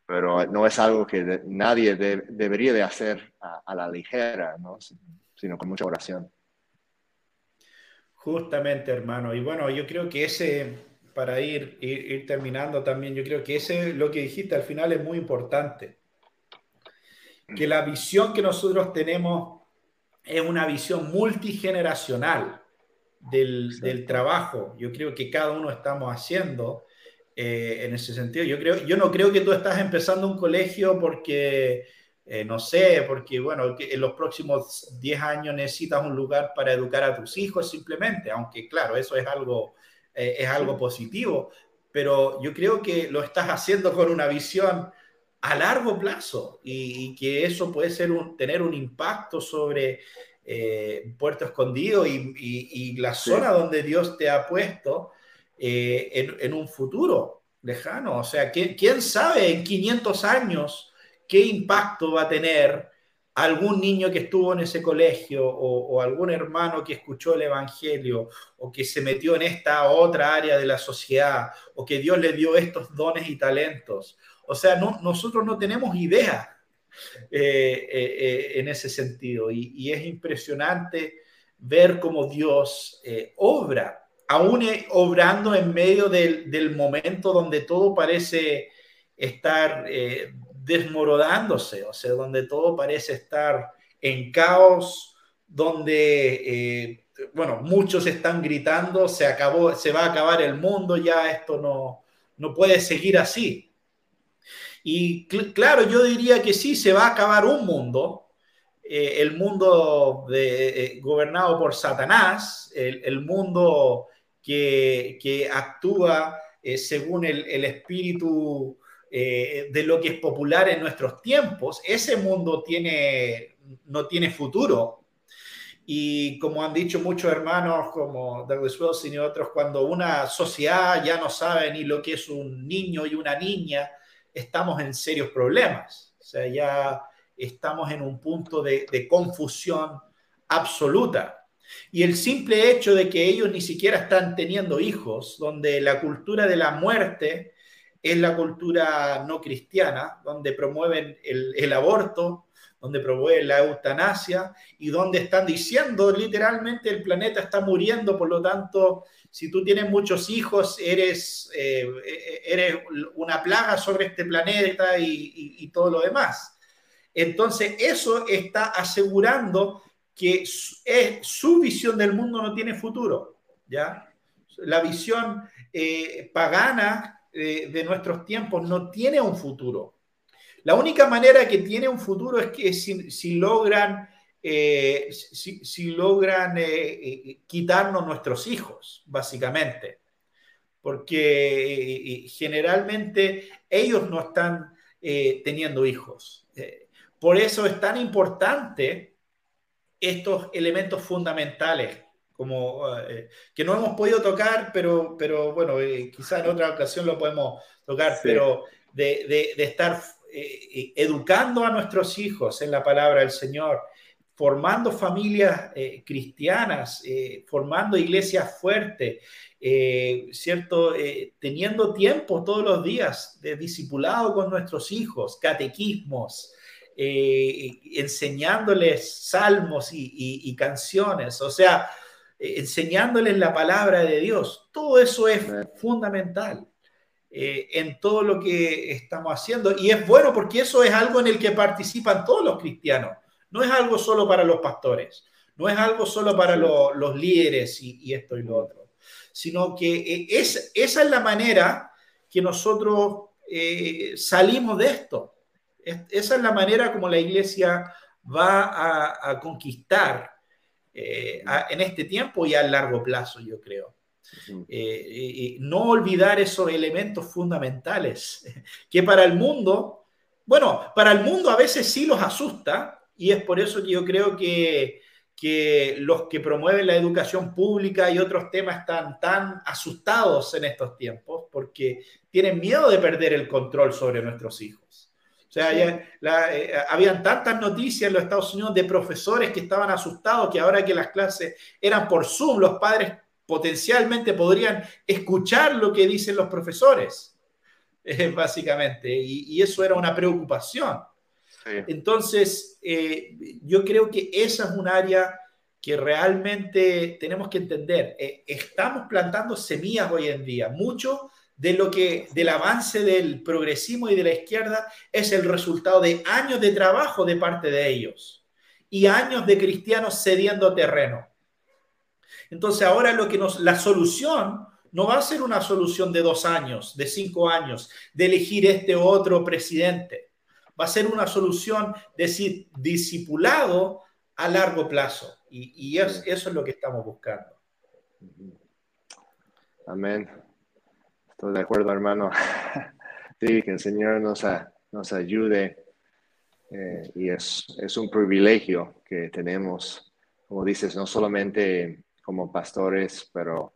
pero no es algo que nadie debería de hacer a, a la ligera, ¿no? sino con mucha oración. Justamente, hermano. Y bueno, yo creo que ese, para ir, ir, terminando también, yo creo que ese, lo que dijiste al final es muy importante. Que la visión que nosotros tenemos es una visión multigeneracional del, del trabajo. Yo creo que cada uno estamos haciendo eh, en ese sentido. Yo, creo, yo no creo que tú estás empezando un colegio porque eh, no sé, porque bueno, en los próximos 10 años necesitas un lugar para educar a tus hijos simplemente, aunque claro, eso es algo, eh, es algo positivo, pero yo creo que lo estás haciendo con una visión a largo plazo y, que eso puede ser un, tener un impacto sobre eh, Puerto Escondido y, y, la zona donde Dios te ha puesto en, en, un futuro lejano. O sea, ¿quién, quién sabe en 500 años? qué impacto va a tener algún niño que estuvo en ese colegio o, algún hermano que escuchó el Evangelio o que se metió en esta otra área de la sociedad o que Dios le dio estos dones y talentos. O sea, no, nosotros no tenemos idea eh, eh, eh, en ese sentido y, es impresionante ver cómo Dios obra, aún obrando en medio del, momento donde todo parece estar desmoronándose, o sea, donde todo parece estar en caos, donde, eh, bueno, muchos están gritando, se acabó, se va a acabar el mundo, ya esto no, no puede seguir así. Y claro, yo diría que sí, se va a acabar un mundo, eh, el mundo de, eh, gobernado por Satanás, el, mundo que, que actúa según el, el espíritu eh, de lo que es popular en nuestros tiempos, ese mundo tiene, no tiene futuro. Y como han dicho muchos hermanos como Douglas Wilson y otros, cuando una sociedad ya no sabe ni lo que es un niño y una niña, estamos en serios problemas. O sea, ya estamos en un punto de, de confusión absoluta. Y el simple hecho de que ellos ni siquiera están teniendo hijos, donde la cultura de la muerte es la cultura no cristiana, donde promueven el, aborto, donde promueven la eutanasia y donde están diciendo literalmente el planeta está muriendo, por lo tanto, si tú tienes muchos hijos, eres, eh, eres una plaga sobre este planeta y, todo lo demás. Entonces, eso está asegurando que es, su visión del mundo no tiene futuro, ¿ya? La visión eh, pagana de nuestros tiempos no tiene un futuro. La única manera que tiene un futuro es que si, logran, eh, si, logran eh, eh, quitarnos nuestros hijos, básicamente. Porque generalmente ellos no están teniendo hijos. por eso es tan importante estos elementos fundamentales como eh, que no hemos podido tocar, pero, pero bueno, eh, quizá en otra ocasión lo podemos tocar, pero de, estar eh, educando a nuestros hijos en la palabra del Señor, formando familias cristianas, formando iglesias fuertes, ¿cierto? teniendo tiempo todos los días de discipulado con nuestros hijos, catequismos, enseñándoles salmos y, canciones, o sea, enseñándoles la palabra de Dios. Todo eso es fundamental. Eh, en todo lo que estamos haciendo. Y es bueno porque eso es algo en el que participan todos los cristianos. No es algo solo para los pastores, no es algo solo para los líderes y, esto y lo otro, sino que eh, es, esa es la manera que nosotros eh, salimos de esto. esa es la manera como la iglesia va a, conquistar en este tiempo y a largo plazo, yo creo. Eh, no olvidar esos elementos fundamentales que para el mundo, bueno, para el mundo a veces sí los asusta y es por eso que yo creo que, que los que promueven la educación pública y otros temas están tan asustados en estos tiempos porque tienen miedo de perder el control sobre nuestros hijos. O sea, eh, habían tantas noticias en los Estados Unidos de profesores que estaban asustados que ahora que las clases eran por Zoom, los padres potencialmente podrían escuchar lo que dicen los profesores, eh, básicamente, y, eso era una preocupación. Entonces, eh, yo creo que esa es un área que realmente tenemos que entender. Eh, estamos plantando semillas hoy en día. Mucho de lo que del avance del progresismo y de la izquierda es el resultado de años de trabajo de parte de ellos y años de cristianos cediendo terreno. Entonces ahora lo que nos, la solución no va a ser una solución de dos años, de cinco años, de elegir este otro presidente. Va a ser una solución de discipulado a largo plazo. Y, eso es lo que estamos buscando. Amén. De acuerdo, hermano. Sí, que el Señor nos, nos ayude. Eh, y es, es un privilegio que tenemos, como dices, no solamente como pastores, pero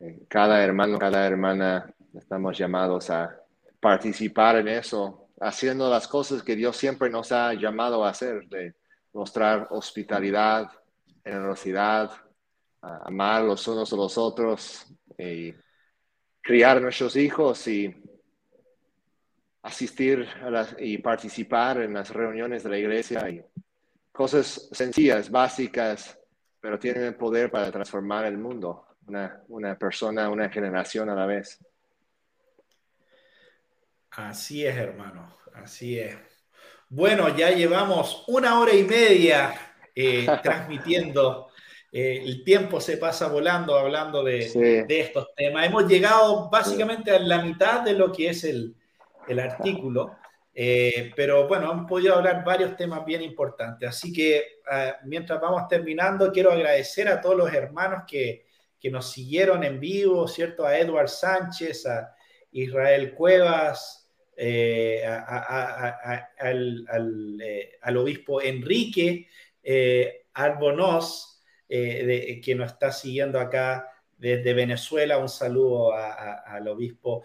eh, cada hermano, cada hermana estamos llamados a participar en eso, haciendo las cosas que Dios siempre nos ha llamado a hacer, de mostrar hospitalidad, generosidad, amar los unos a los otros criar nuestros hijos y asistir y participar en las reuniones de la iglesia y cosas sencillas, básicas, pero tienen el poder para transformar el mundo, una, persona, una generación a la vez. Así es, hermano, así es. Bueno, ya llevamos una hora y media eh, transmitiendo. Eh, el tiempo se pasa volando hablando de, estos temas. Hemos llegado básicamente a la mitad de lo que es el, el artículo. Eh, pero bueno, hemos podido hablar varios temas bien importantes. Así que ah, mientras vamos terminando, quiero agradecer a todos los hermanos que, que nos siguieron en vivo, ¿cierto? A Edward Sánchez, a Israel Cuevas, eh, al, eh, al, obispo Enrique Arbonos, que nos está siguiendo acá desde Venezuela. Un saludo al obispo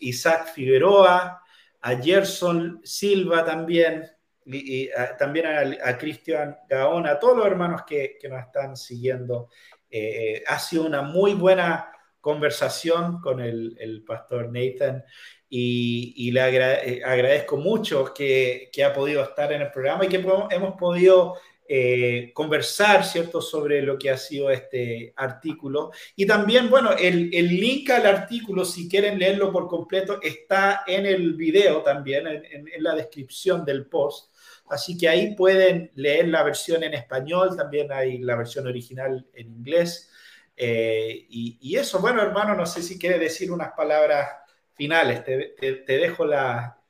Isaac Figueroa a Gerson Silva también, y, también a, Cristian Gaona, a todos los hermanos que, nos están siguiendo. Eh, ha sido una muy buena conversación con el, pastor Nathan y, le eh, agradezco mucho que, que, ha podido estar en el programa y que hemos podido eh, conversar, ¿cierto?, sobre lo que ha sido este artículo. Y también, bueno, el, link al artículo, si quieren leerlo por completo, está en el video también, en, la descripción del post. Así que ahí pueden leer la versión en español, también hay la versión original en inglés. Eh, y, eso, bueno, hermano, no sé si quiere decir unas palabras finales. Te, dejo la,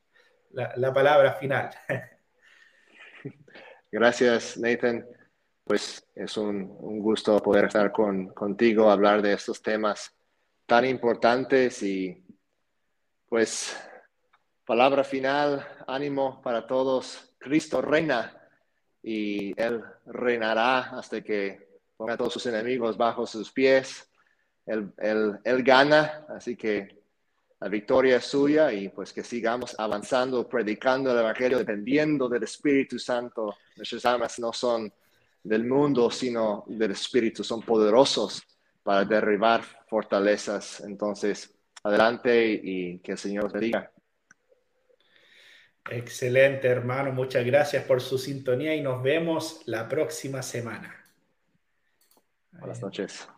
la palabra final. Gracias, Nathan. Pues es un, gusto poder estar con, contigo, hablar de estos temas tan importantes y pues palabra final, ánimo para todos. Cristo reina y Él reinará hasta que ponga a todos sus enemigos bajo sus pies. Él, él gana, así que la victoria es suya y pues que sigamos avanzando, predicando el Evangelio, dependiendo del Espíritu Santo. Nuestras almas no son del mundo, sino del Espíritu, son poderosos para derribar fortalezas. Entonces, adelante y que el Señor os bendiga. Excelente, hermano. Muchas gracias por su sintonía y nos vemos la próxima semana. Buenas noches.